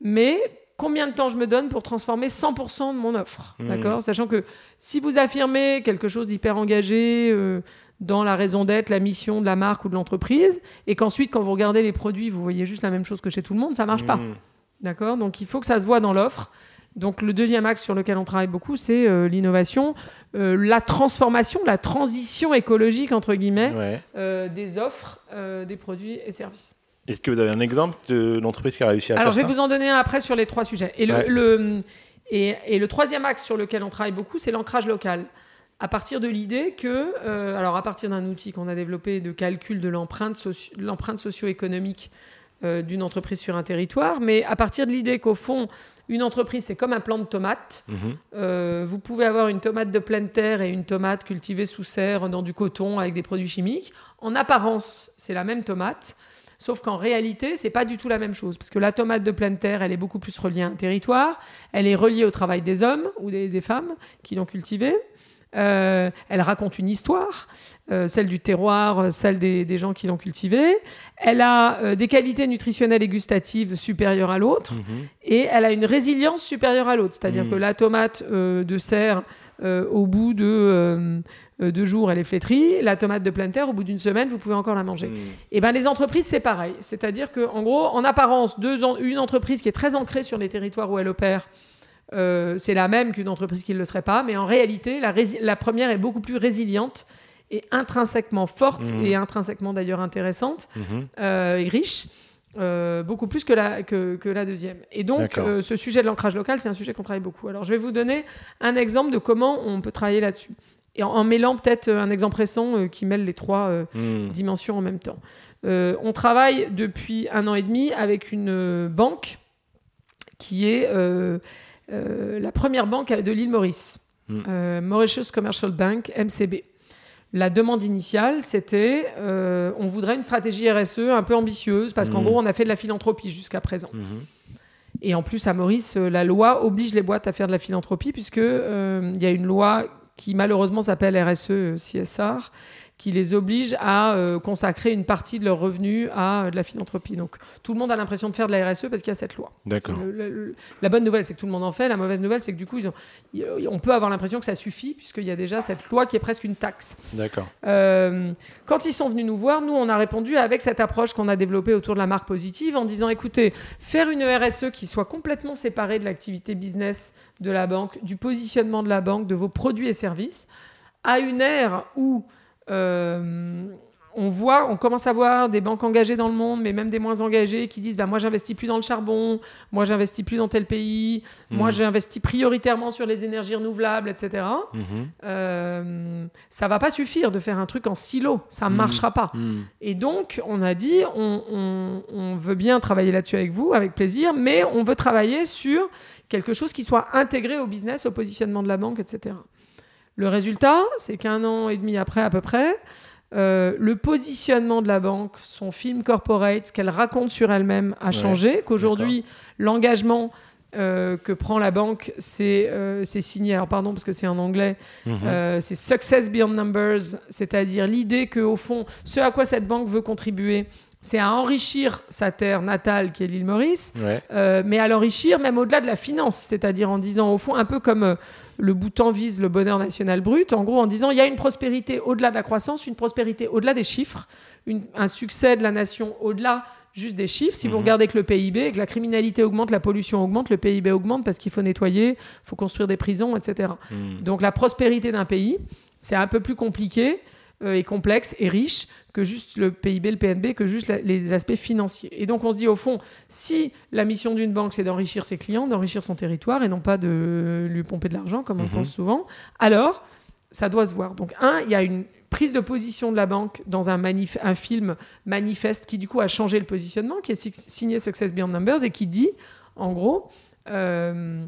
mais combien de temps je me donne pour transformer 100% de mon offre. Mhm. D'accord? Sachant que si vous affirmez quelque chose d'hyper engagé euh, dans la raison d'être, la mission de la marque ou de l'entreprise, et qu'ensuite, quand vous regardez les produits, vous voyez juste la même chose que chez tout le monde, ça marche pas. Mhm. D'accord? Donc il faut que ça se voit dans l'offre. Donc le deuxième axe sur lequel on travaille beaucoup, c'est euh, l'innovation, euh, la transformation, la transition écologique, entre guillemets, Ouais. des offres, des produits et services. Est-ce que vous avez un exemple de l'entreprise qui a réussi à Alors, je faire vais ça vous en donner un après sur les trois sujets. Et le, Ouais. le- et, et le troisième axe sur lequel on travaille beaucoup, c'est l'ancrage local. À partir de l'idée que, euh, alors à partir d'un outil qu'on a développé de calcul de l'empreinte socio-économique euh, d'une entreprise sur un territoire, mais à partir de l'idée qu'au fond, une entreprise, c'est comme un plant de tomates. Mhm. Euh, vous pouvez avoir une tomate de pleine terre et une tomate cultivée sous serre dans du coton avec des produits chimiques. En apparence, c'est la même tomate. Sauf qu'en réalité, c'est pas du tout la même chose. Parce que la tomate de pleine terre, elle est beaucoup plus reliée à un territoire. Elle est reliée au travail des hommes ou des, des femmes qui l'ont cultivée. Euh, elle raconte une histoire, euh, celle du terroir, euh, celle des, des gens qui l'ont cultivée. Elle a euh, des qualités nutritionnelles et gustatives supérieures à l'autre. Mhm. Et elle a une résilience supérieure à l'autre. C'est-à-dire Mm. que la tomate de serre, au bout de euh, deux jours, elle est flétrie. La tomate de pleine terre, au bout d'une semaine, vous pouvez encore la manger. Mhm. Et ben les entreprises, c'est pareil. C'est-à-dire que, en gros, en apparence, deux en- une entreprise qui est très ancrée sur les territoires où elle opère, euh, c'est la même qu'une entreprise qui ne le serait pas. Mais en réalité, la, rési- la première est beaucoup plus résiliente et intrinsèquement forte Mhm. et intrinsèquement d'ailleurs intéressante Mhm. euh, et riche. euh, beaucoup plus que la, que, que la deuxième. Et donc, euh, ce sujet de l'ancrage local, c'est un sujet qu'on travaille beaucoup. Alors, je vais vous donner un exemple de comment on peut travailler là-dessus. Et en, en mêlant peut-être un exemple récent euh, qui mêle les trois euh, Mhm. dimensions en même temps. Euh, on travaille depuis un an et demi avec une euh, banque qui est euh, euh, la première banque de l'île Maurice, Mm. euh, Mauritius Commercial Bank, MCB. La demande initiale, c'était euh, on voudrait une stratégie RSE un peu ambitieuse parce qu'en Mm. gros, on a fait de la philanthropie jusqu'à présent. Mhm. Et en plus, à Maurice, euh, la loi oblige les boîtes à faire de la philanthropie, puisque euh, y a une loi qui malheureusement s'appelle RSE euh, CSR, qui les oblige à euh, consacrer une partie de leurs revenus à euh, de la philanthropie. Donc tout le monde a l'impression de faire de la RSE parce qu'il y a cette loi. D'accord. La bonne nouvelle, c'est que tout le monde en fait. La mauvaise nouvelle, c'est que du coup, ils ont- y- on peut avoir l'impression que ça suffit, puisqu'il y a déjà cette loi qui est presque une taxe. D'accord. Euh, quand ils sont venus nous voir, nous, on a répondu avec cette approche qu'on a développée autour de la marque positive en disant, écoutez, faire une RSE qui soit complètement séparée de l'activité business de la banque, du positionnement de la banque, de vos produits et services, à une ère où on voit, on commence à voir des banques engagées dans le monde, mais même des moins engagées, qui disent bah, Moi, j'investis plus dans le charbon, moi, j'investis plus dans tel pays, moi, Mhm. j'investis prioritairement sur les énergies renouvelables, etc. Mhm. Euh, ça va pas suffire de faire un truc en silo, ça Mhm. marchera pas. Mhm. Et donc, on a dit, on, on- on veut bien travailler là-dessus avec vous, avec plaisir, mais on veut travailler sur quelque chose qui soit intégré au business, au positionnement de la banque, etc. Le résultat, c'est qu'un an et demi après, à peu près, euh, le positionnement de la banque, son film corporate, ce qu'elle raconte sur elle-même a Ouais, changé, qu'aujourd'hui, l'engagement euh, que prend la banque, c'est euh, signé, alors pardon parce que c'est en anglais, Mhm. euh, c'est Success Beyond Numbers, c'est-à-dire l'idée que au fond, ce à quoi cette banque veut contribuer, c'est à enrichir sa terre natale qui est l'île Maurice, Ouais. euh, mais à l'enrichir même au-delà de la finance, c'est-à-dire en disant au fond un peu comme euh, le bouton vise le bonheur national brut, en gros en disant il y a une prospérité au-delà de la croissance, une prospérité au-delà des chiffres, une- un succès de la nation au-delà juste des chiffres. Si vous Mhm. regardez que le PIB, que la criminalité augmente, la pollution augmente, le PIB augmente parce qu'il faut nettoyer, il faut construire des prisons, etc. Mhm. Donc la prospérité d'un pays, c'est un peu plus compliqué euh, et complexe et riche que juste le PIB, le PNB, que juste la- les aspects financiers. Et donc on se dit au fond, si la mission d'une banque c'est d'enrichir ses clients, d'enrichir son territoire et non pas de lui pomper de l'argent comme on Mhm. pense souvent, alors ça doit se voir. Donc un, il y a une prise de position de la banque dans un, manif- un film manifeste qui du coup a changé le positionnement, qui est si- signé Success Beyond Numbers et qui dit, en gros, euh,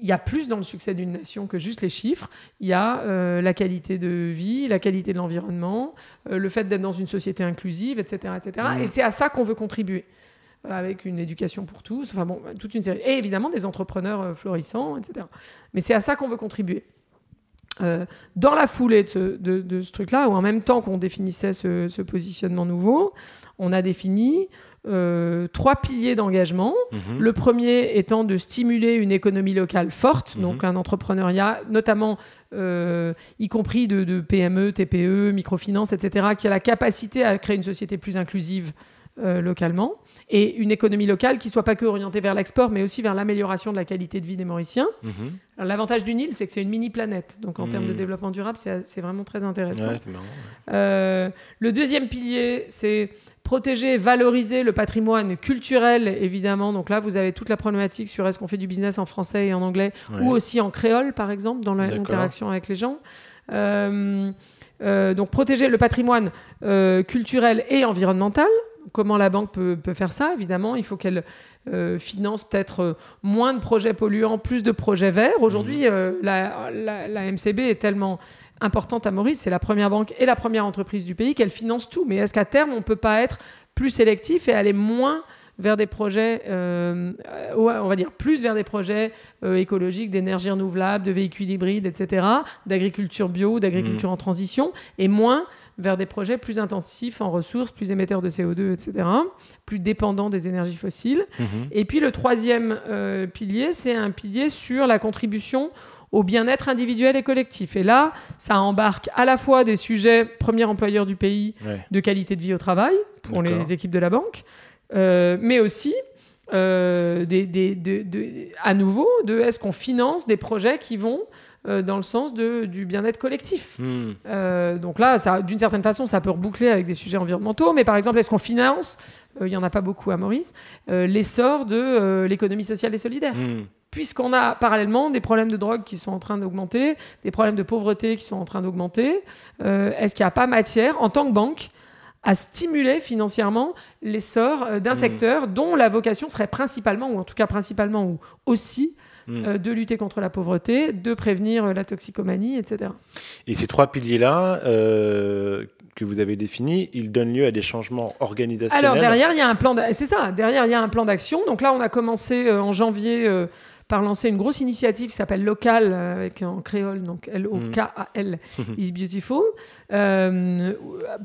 il y a plus dans le succès d'une nation que juste les chiffres. Il y a euh, la qualité de vie, la qualité de l'environnement, euh, le fait d'être dans une société inclusive, etc. etc. Mhm. Et c'est à ça qu'on veut contribuer euh, avec une éducation pour tous, enfin bon, toute une série. Et évidemment des entrepreneurs florissants, etc. Mais c'est à ça qu'on veut contribuer. Euh, dans la foulée de ce, de- de ce truc-là, ou en même temps qu'on définissait ce, ce positionnement nouveau, on a défini euh, trois piliers d'engagement. Mhm. Le premier étant de stimuler une économie locale forte, Mhm. donc un entrepreneuriat, notamment euh, y compris de, de PME, TPE, microfinance, etc., qui a la capacité à créer une société plus inclusive euh, localement, et une économie locale qui soit pas que orientée vers l'export, mais aussi vers l'amélioration de la qualité de vie des Mauriciens. Mhm. L'avantage d'une île, c'est que c'est une mini-planète, donc en termes de développement durable, c'est vraiment très intéressant. Ouais, c'est marrant. ouais. Euh, le deuxième pilier, c'est protéger, valoriser le patrimoine culturel, évidemment. Donc là, vous avez toute la problématique sur est-ce qu'on fait du business en français et en anglais, Ouais. ou aussi en créole, par exemple, dans l'interaction avec les gens. Euh, euh, donc protéger le patrimoine euh, culturel et environnemental. comment la banque peut, peut faire ça Évidemment, il faut qu'elle finance peut-être moins de projets polluants, plus de projets verts. Aujourd'hui, la, la- la MCB est tellement importante à Maurice, c'est la première banque et la première entreprise du pays qu'elle finance tout. Mais est-ce qu'à terme, on ne peut pas être plus sélectif et aller moins vers des projets, euh, on va dire plus vers des projets euh, écologiques, d'énergie renouvelable, de véhicules hybrides, etc., d'agriculture bio, d'agriculture en transition, et moins vers des projets plus intensifs en ressources, plus émetteurs de CO2, etc., plus dépendants des énergies fossiles. Mhm. Et puis le troisième euh, pilier, c'est un pilier sur la contribution au bien-être individuel et collectif. Et là, ça embarque à la fois des sujets premier employeur du pays Ouais. de qualité de vie au travail pour les équipes de la banque, euh, mais aussi euh, des, des- de- de- à nouveau de est-ce qu'on finance des projets qui vont euh, dans le sens de, du bien-être collectif. Hmm. Euh, donc là, d'une certaine façon, ça peut reboucler avec des sujets environnementaux. Mais par exemple, est-ce qu'on finance, il n'y en a pas beaucoup à Maurice, l'essor de l'économie sociale et solidaire Hmm. Puisqu'on a parallèlement des problèmes de drogue qui sont en train d'augmenter, des problèmes de pauvreté qui sont en train d'augmenter, euh, est-ce qu'il n'y a pas matière, en tant que banque, à stimuler financièrement l'essor euh, d'un Mm. secteur dont la vocation serait principalement, ou en tout cas principalement, ou aussi, Mm. euh, de lutter contre la pauvreté, de prévenir euh, la toxicomanie, etc. Et ces trois piliers-là euh, que vous avez définis, ils donnent lieu à des changements organisationnels. Alors derrière, il y a un plan. C'est ça. Derrière, il y a un plan d'action. Donc là, on a commencé en janvier par lancer une grosse initiative qui s'appelle Local euh, avec en créole, donc L-O-K-A-L, is beautiful, euh,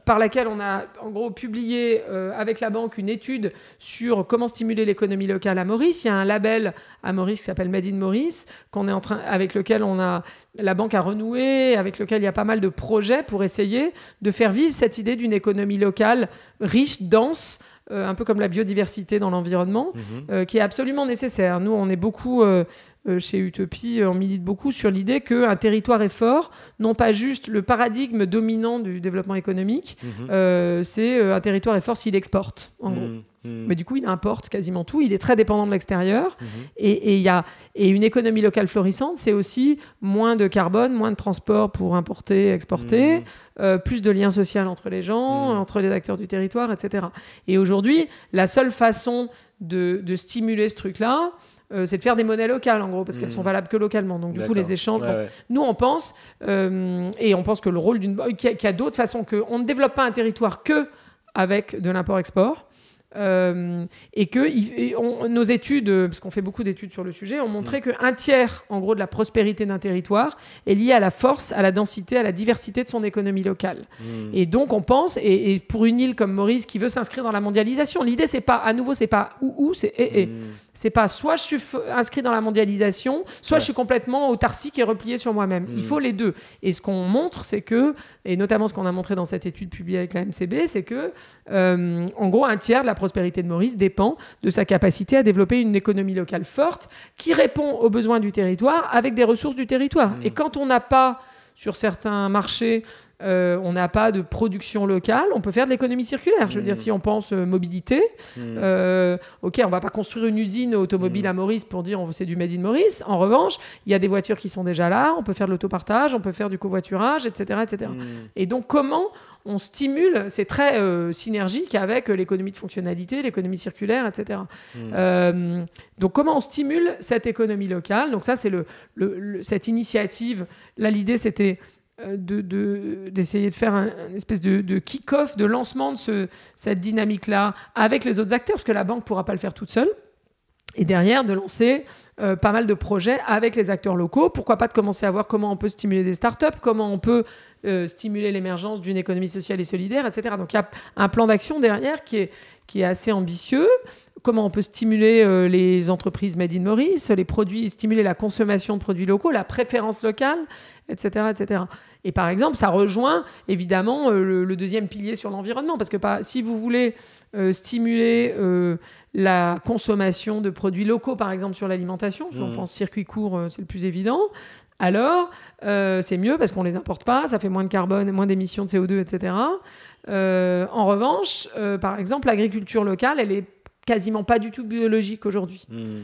par laquelle on a en gros publié euh, avec la banque une étude sur comment stimuler l'économie locale à Maurice. Il y a un label à Maurice qui s'appelle Made in Maurice, qu'on est en train, avec lequel on a la banque a renoué, avec lequel il y a pas mal de projets pour essayer de faire vivre cette idée d'une économie locale riche, dense, un peu comme la biodiversité dans l'environnement, Mhm. euh, qui est absolument nécessaire. Nous, on est beaucoup euh, euh, chez Utopie, euh, on milite beaucoup sur l'idée qu'un territoire est fort, non pas juste le paradigme dominant du développement économique, Mhm. euh, c'est euh, un territoire est fort s'il exporte, en gros. Hmm. Hmm. Mais du coup, il importe quasiment tout. Il est très dépendant de l'extérieur. Mhm. Et, et il y a, et une économie locale florissante, c'est aussi moins de carbone, moins de transport pour importer, exporter, Mhm. euh, plus de liens sociaux entre les gens, Mhm. entre les acteurs du territoire, etc. Et aujourd'hui, la seule façon de, de stimuler ce truc-là, euh, c'est de faire des monnaies locales, en gros, parce qu'elles Mhm. sont valables que localement. Donc, du coup, les échanges. Ouais, bon, ouais. nous, on pense, euh, et on pense que le rôle d'une banque, qu'il y a, qu'il y a d'autres façons, qu'on ne développe pas un territoire que avec de l'import-export. euh, et que et on- nos études, parce qu'on fait beaucoup d'études sur le sujet, ont montré qu'un tiers, en gros, de la prospérité d'un territoire est lié à la force, à la densité, à la diversité de son économie locale. Hmm. Et donc, on pense, et, et pour une île comme Maurice qui veut s'inscrire dans la mondialisation, l'idée, c'est pas, à nouveau, c'est pas ou ou, c'est et et. Hmm. C'est pas soit je suis inscrit dans la mondialisation, soit Ouais. je suis complètement autarcique et replié sur moi-même. Mm. Il faut les deux. Et ce qu'on montre, c'est que, et notamment ce qu'on a montré dans cette étude publiée avec la MCB, c'est que, euh, en gros, un tiers de la prospérité de Maurice dépend de sa capacité à développer une économie locale forte qui répond aux besoins du territoire avec des ressources du territoire. Mm. Et quand on n'a pas sur certains marchés euh, on n'a pas de production locale, on peut faire de l'économie circulaire. Je veux dire, si on pense euh, mobilité, Hmm. euh, ok, on va pas construire une usine automobile Mm. à Maurice pour dire on c'est du made in Maurice. En revanche, il y a des voitures qui sont déjà là, on peut faire de l'autopartage, on peut faire du covoiturage, etc., etc. Hmm. Et donc comment on stimule, c'est très euh, synergique avec l'économie de fonctionnalité, l'économie circulaire, etc. Hmm. Donc comment on stimule cette économie locale? Donc ça c'est le, le- le- cette initiative. Là l'idée c'était de- de- d'essayer de, faire un, un espèce de, kick-off, de lancement de ce- cette dynamique-là avec les autres acteurs, parce que la banque ne pourra pas le faire toute seule. Et derrière, de lancer euh, pas mal de projets avec les acteurs locaux. Pourquoi pas de commencer à voir comment on peut stimuler des startups, comment on peut euh, stimuler l'émergence d'une économie sociale et solidaire, etc. Donc il y a un plan d'action derrière qui est, qui est assez ambitieux. Comment on peut stimuler euh, les entreprises made in Maurice, les produits, stimuler la consommation de produits locaux, la préférence locale, etc., etc. Et par exemple, ça rejoint évidemment euh, le, le deuxième pilier sur l'environnement, parce que pas, si vous voulez euh, stimuler la consommation de produits locaux, par exemple sur l'alimentation, si on Mhm. pense circuit court, c'est le plus évident. Alors, euh, c'est mieux parce qu'on les importe pas, ça fait moins de carbone, moins d'émissions de CO2, etc. Euh, en revanche, euh, par exemple, l'agriculture locale, elle est quasiment pas du tout biologique aujourd'hui. Hmm.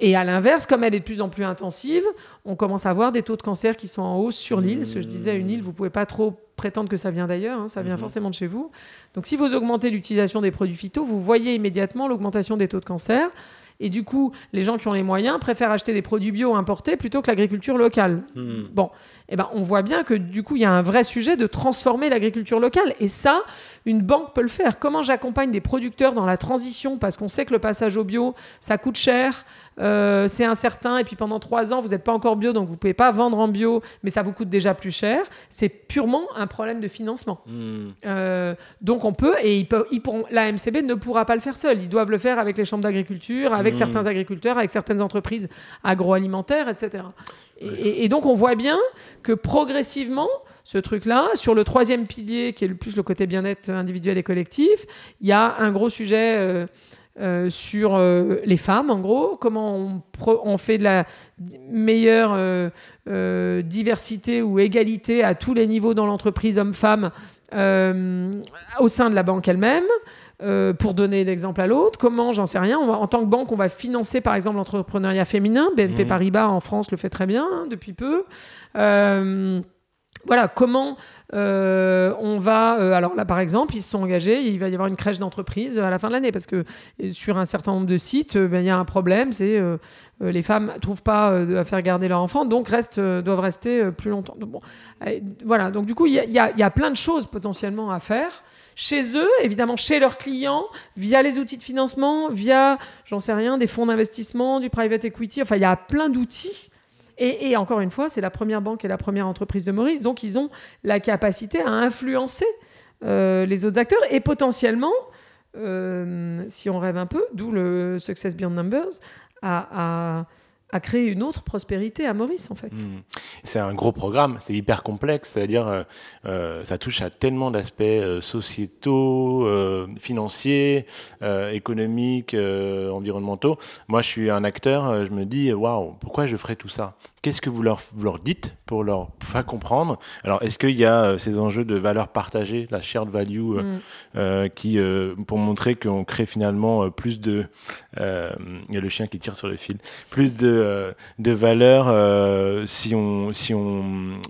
et à l'inverse, comme elle est de plus en plus intensive, on commence à avoir des taux de cancer qui sont en hausse sur l'île. Ce que je disais, une île, vous pouvez pas trop prétendre que ça vient d'ailleurs, hein, ça vient Mhm. forcément de chez vous. Donc si vous augmentez l'utilisation des produits phyto, vous voyez immédiatement l'augmentation des taux de cancer. Et du coup, les gens qui ont les moyens préfèrent acheter des produits bio importés plutôt que l'agriculture locale. Hmm. Bon, eh ben, on voit bien que du coup, il y a un vrai sujet de transformer l'agriculture locale. Et ça, une banque peut le faire. Comment j'accompagne des producteurs dans la transition? Parce qu'on sait que le passage au bio, ça coûte cher, euh, c'est incertain. Et puis pendant trois ans, vous n'êtes pas encore bio, donc vous ne pouvez pas vendre en bio, mais ça vous coûte déjà plus cher. C'est purement un problème de financement. Hmm. Euh, donc on peut, et ils peuvent, ils pourront, la MCB ne pourra pas le faire seul. Ils doivent le faire avec les chambres d'agriculture, avec Mhm. certains agriculteurs, avec certaines entreprises agroalimentaires, etc. Et, et- et donc on voit bien que progressivement, ce truc-là, sur le troisième pilier, qui est le plus le côté bien-être individuel et collectif, il y a un gros sujet. euh, euh, sur euh, les femmes, en gros, comment on, fait de la meilleure diversité ou égalité à tous les niveaux dans l'entreprise, hommes-femmes, au sein de la banque elle-même. Euh, pour donner l'exemple à l'autre, comment, j'en sais rien. On va- en tant que banque, on va financer par exemple l'entrepreneuriat féminin. BNP Mhm. Paribas en France le fait très bien hein, depuis peu. Euh, voilà, comment euh, on va. euh, alors là, par exemple, ils se sont engagés. Il va y avoir une crèche d'entreprise à la fin de l'année parce que euh, sur un certain nombre de sites, ben, il y a un problème. C'est les femmes trouvent pas à faire garder leur enfant, donc restent, doivent rester plus longtemps. Donc, bon, voilà. Donc du coup, il y, y a plein de choses potentiellement à faire chez eux, évidemment chez leurs clients, via les outils de financement, via, j'en sais rien, des fonds d'investissement, du private equity. Enfin, il y a plein d'outils. Et, encore une fois, c'est la première banque et la première entreprise de Maurice, donc ils ont la capacité à influencer euh, les autres acteurs et potentiellement, euh, si on rêve un peu, d'où le Success Beyond Numbers, à- à créer une autre prospérité à Maurice en fait. Hmm. C'est un gros programme, c'est hyper complexe, c'est-à-dire euh, euh, ça touche à tellement d'aspects euh, sociétaux, financiers, économiques, environnementaux. Moi, je suis un acteur, je me dis waouh, pourquoi je ferais tout ça? Qu'est-ce que vous leur, vous leur dites pour leur faire comprendre? Alors, est-ce qu'il y a euh, ces enjeux de valeur partagée, la shared value, euh, Mm. euh, qui, pour montrer qu'on crée finalement plus de, il y a le chien qui tire sur le fil, plus de, de valeur si on si on,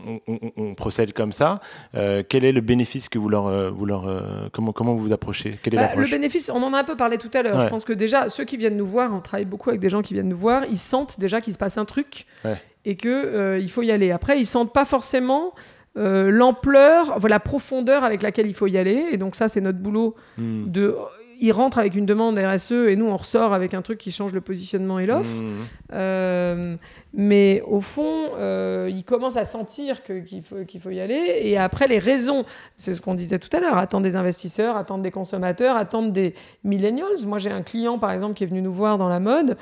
on, on- on procède comme ça. Quel est le bénéfice que vous leur, vous leur comment comment vous vous approchez? Quelle est Bah, le bénéfice, on en a un peu parlé tout à l'heure. Ouais. Je pense que déjà, ceux qui viennent nous voir, on travaille beaucoup avec des gens qui viennent nous voir, ils sentent déjà qu'il se passe un truc Ouais. Et que euh, il faut y aller. Après, ils sentent pas forcément euh, l'ampleur, enfin, la profondeur avec laquelle il faut y aller. Et donc ça, c'est notre boulot. Hmm. De, ils rentrent avec une demande RSE et nous, on ressort avec un truc qui change le positionnement et l'offre. Hmm. Euh, mais au fond, euh, ils commencent à sentir qu'il faut, faut y aller. Et après, les raisons, c'est ce qu'on disait tout à l'heure, attendre des investisseurs, attendre des consommateurs, attendre des millennials. Moi, j'ai un client, par exemple, qui est venu nous voir dans la mode.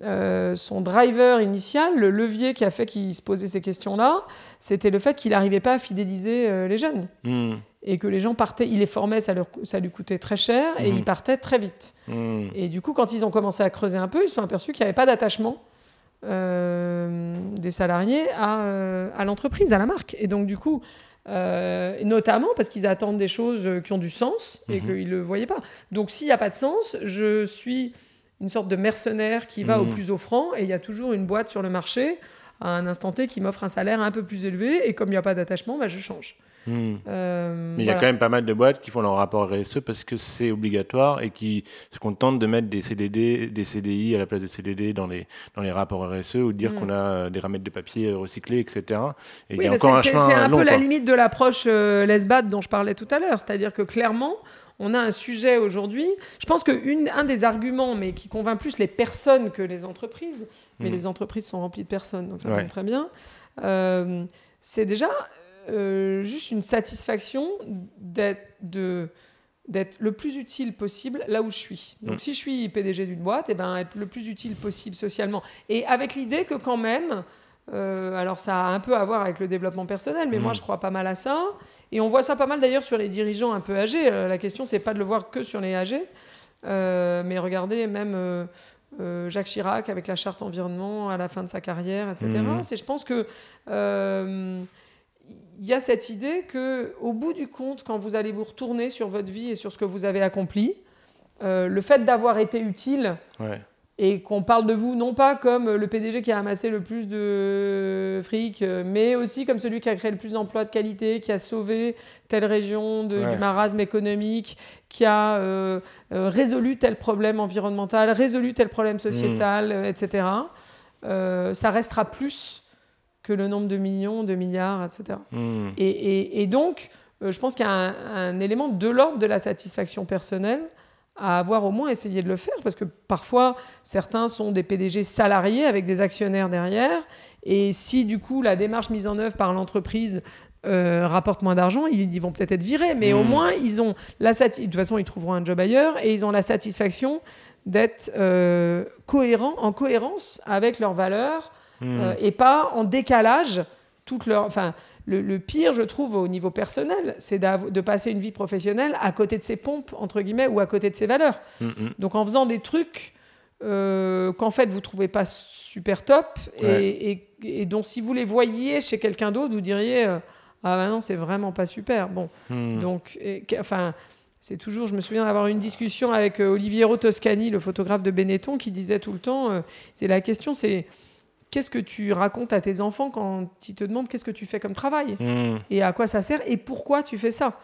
Euh, son driver initial, le levier qui a fait qu'il se posait ces questions-là, c'était le fait qu'il n'arrivait pas à fidéliser euh, les jeunes. Hmm. Et que les gens partaient, il les formait, ça, leur, ça lui coûtait très cher, et ils partaient très vite. Hmm. Et du coup, quand ils ont commencé à creuser un peu, ils se sont aperçus qu'il n'y avait pas d'attachement euh, des salariés à, euh, à l'entreprise, à la marque. Et donc, du coup, euh, notamment parce qu'ils attendent des choses qui ont du sens et Mhm. qu'ils ne le voyaient pas. Donc, s'il n'y a pas de sens, je suis une sorte de mercenaire qui va au plus offrant et il y a toujours une boîte sur le marché à un instant T qui m'offre un salaire un peu plus élevé et comme il n'y a pas d'attachement, bah, je change. Hmm. Euh, Mais il y a quand même pas mal de boîtes qui font leur rapport RSE parce que c'est obligatoire et qui se contentent de mettre des CDD, des CDI à la place des CDD dans les, dans les rapports RSE ou de dire Mm. qu'on a euh, des ramettes de papier euh, recyclés, etc. Et il y a mais encore un chemin c'est un long. peu la quoi. limite de l'approche euh, lesbat dont je parlais tout à l'heure. C'est-à-dire que clairement, on a un sujet aujourd'hui. Je pense qu'un des arguments, mais qui convainc plus les personnes que les entreprises, mais Mm. les entreprises sont remplies de personnes, donc ça Ouais. tombe très bien, euh, c'est déjà euh, juste une satisfaction d'être de d'être le plus utile possible là où je suis. Donc Mm. si je suis PDG d'une boîte, et ben être le plus utile possible socialement. Et avec l'idée que quand même, euh, alors ça a un peu à voir avec le développement personnel, mais Mm. moi je crois pas mal à ça. Et on voit ça pas mal d'ailleurs sur les dirigeants un peu âgés. Euh, la question c'est pas de le voir que sur les âgés, euh, mais regardez même euh, Jacques Chirac avec la charte environnement à la fin de sa carrière, etc. C'est, je pense que il y a cette idée que au bout du compte, quand vous allez vous retourner sur votre vie et sur ce que vous avez accompli, euh, le fait d'avoir été utile Ouais. et qu'on parle de vous non pas comme le PDG qui a amassé le plus de fric, euh, mais aussi comme celui qui a créé le plus d'emplois de qualité, qui a sauvé telle région de- Ouais. du marasme économique, qui a euh, euh, résolu tel problème environnemental, résolu tel problème sociétal, euh, etc. Ça restera plus que le nombre de millions, de milliards, etc. Hmm. Et, et- et donc, euh, je pense qu'il y a un, un élément de l'ordre de la satisfaction personnelle à avoir au moins essayé de le faire, parce que parfois, certains sont des PDG salariés avec des actionnaires derrière, et si du coup la démarche mise en œuvre par l'entreprise euh, rapporte moins d'argent, ils, ils vont peut-être être virés, mais au Mm. moins, ils ont la de toute façon, ils trouveront un job ailleurs, et ils ont la satisfaction d'être euh, cohérents, en cohérence avec leurs valeurs, Hmm. euh, et pas en décalage toute leur enfin le, le pire je trouve au niveau personnel c'est de passer une vie professionnelle à côté de ses pompes entre guillemets ou à côté de ses valeurs Hmm, hmm. donc en faisant des trucs euh, qu'en fait vous trouvez pas super top et- Ouais. et, et dont si vous les voyiez chez quelqu'un d'autre vous diriez euh, ah bah non c'est vraiment pas super bon donc, et- enfin, c'est toujours, je me souviens d'avoir une discussion avec euh, Oliviero Toscani, le photographe de Benetton, qui disait tout le temps, c'est la question, c'est qu'est-ce que tu racontes à tes enfants quand ils te demandent qu'est-ce que tu fais comme travail Hmm. et à quoi ça sert et pourquoi tu fais ça.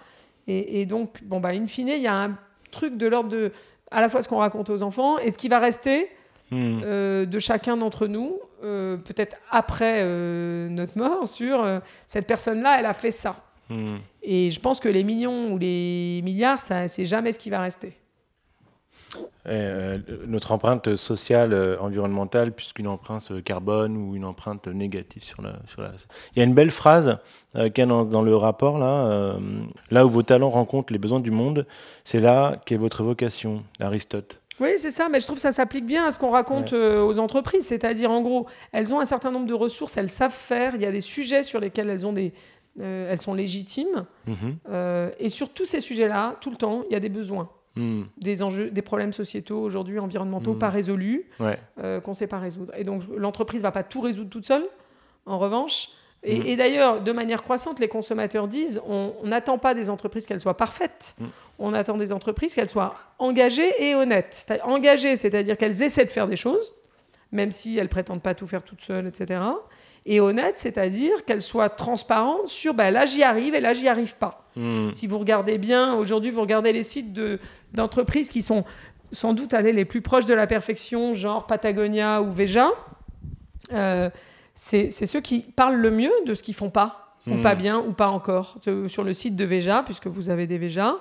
Et, et donc, bon bah, in fine, il y a un truc de l'ordre de à la fois ce qu'on raconte aux enfants et ce qui va rester Hmm. euh, de chacun d'entre nous, euh, peut-être après euh, notre mort, sur cette personne-là, elle a fait ça. Hmm. Et je pense que les millions ou les milliards, ça, c'est jamais ce qui va rester. Et, euh, notre empreinte sociale, euh, environnementale, puisqu'une empreinte euh, carbone ou une empreinte négative sur la, sur la... Il y a une belle phrase euh, qu'il y a dans, dans le rapport, là, euh, là où vos talents rencontrent les besoins du monde, c'est là qu'est votre vocation, Aristote. Oui, c'est ça, mais je trouve que ça s'applique bien à ce qu'on raconte euh, aux entreprises. C'est-à-dire, en gros, elles ont un certain nombre de ressources, elles savent faire, il y a des sujets sur lesquels elles, ont des, euh, elles sont légitimes. Mhm. Euh, et sur tous ces sujets-là, tout le temps, il y a des besoins, Hmm. des enjeux, des problèmes sociétaux aujourd'hui, environnementaux, Mhm. pas résolus. Ouais. euh, qu'on ne sait pas résoudre. Et donc, l'entreprise ne va pas tout résoudre toute seule, en revanche. Et, Mm. et d'ailleurs, de manière croissante, les consommateurs disent on n'attend pas des entreprises qu'elles soient parfaites. On attend des entreprises qu'elles soient engagées et honnêtes. Engagées, c'est-à-dire qu'elles essaient de faire des choses, même si elles prétendent pas tout faire toutes seules, etc. Et honnêtes, c'est-à-dire qu'elles soient transparentes sur bah, là j'y arrive et là j'y arrive pas. Hmm. Si vous regardez bien, aujourd'hui, vous regardez les sites de- d'entreprises qui sont sans doute allés les plus proches de la perfection, genre Patagonia ou Veja, euh, c'est c'est ceux qui parlent le mieux de ce qu'ils font pas, ou Hmm. pas bien, ou pas encore. Sur le site de Veja, puisque vous avez des Veja,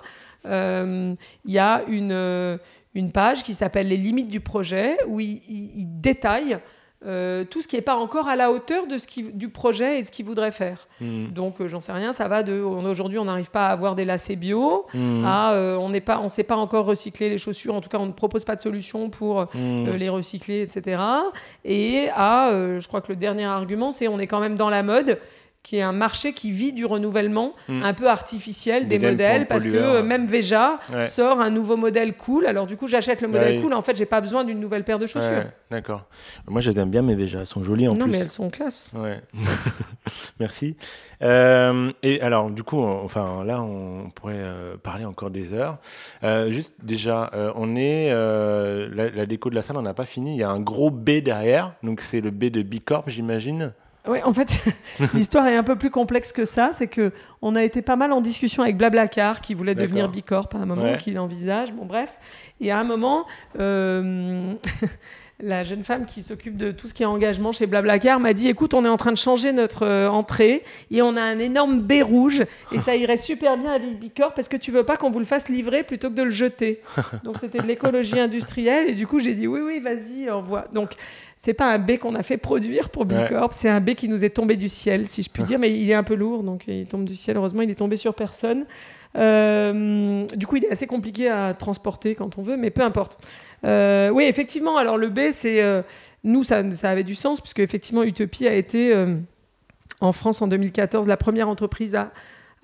euh, il y a une, euh, une page qui s'appelle Les limites du projet, où ils il, il détaillent euh, tout ce qui n'est pas encore à la hauteur de ce qui, du projet et ce qu'ils voudraient faire. Hmm. Donc, euh, j'en sais rien, ça va de. Aujourd'hui, on n'arrive pas à avoir des lacets bio. Hmm. à, euh, on on sait pas encore recycler les chaussures. En tout cas, on ne propose pas de solution pour Hmm. les recycler, etc. Et à, euh, je crois que le dernier argument, c'est on est quand même dans la mode qui est un marché qui vit du renouvellement Mm. un peu artificiel des Modèles parce que même Veja Ouais. sort un nouveau modèle cool alors du coup j'achète le Bah modèle cool en fait j'ai pas besoin d'une nouvelle paire de chaussures D'accord. Moi, j'aime bien mes Véjas, elles sont jolies en non plus. mais elles sont classe Ouais. Merci. Euh, et alors, du coup, on- enfin, là, on pourrait euh, parler encore des heures. Euh, juste, déjà, on est la, la déco de la salle, on n'a pas fini. Il y a un gros B derrière, donc c'est le B de Bicorp, j'imagine. Oui, en fait, l'histoire est un peu plus complexe que ça. C'est que on a été pas mal en discussion avec Blablacar, qui voulait devenir. Bicorp à un moment, Ouais. qu'il envisage. Bon, bref. Et à un moment, euh, la jeune femme qui s'occupe de tout ce qui est engagement chez Blablacar m'a dit "Écoute, on est en train de changer notre euh, entrée et on a un énorme B rouge et ça irait super bien avec Bicorp parce que tu veux pas qu'on vous le fasse livrer plutôt que de le jeter." Donc c'était de l'écologie industrielle et du coup j'ai dit "Oui, oui, vas-y, envoie." Donc c'est pas un B qu'on a fait produire pour Ouais. Bicorp, c'est un B qui nous est tombé du ciel, si je puis dire, mais il est un peu lourd, donc il tombe du ciel. Heureusement, il est tombé sur personne. Euh, du coup, il est assez compliqué à transporter quand on veut, mais peu importe. Euh, oui, effectivement, alors le B, c'est. euh, nous, ça, avait du sens, puisque effectivement, Utopie a été, en France en 2014, la première entreprise à,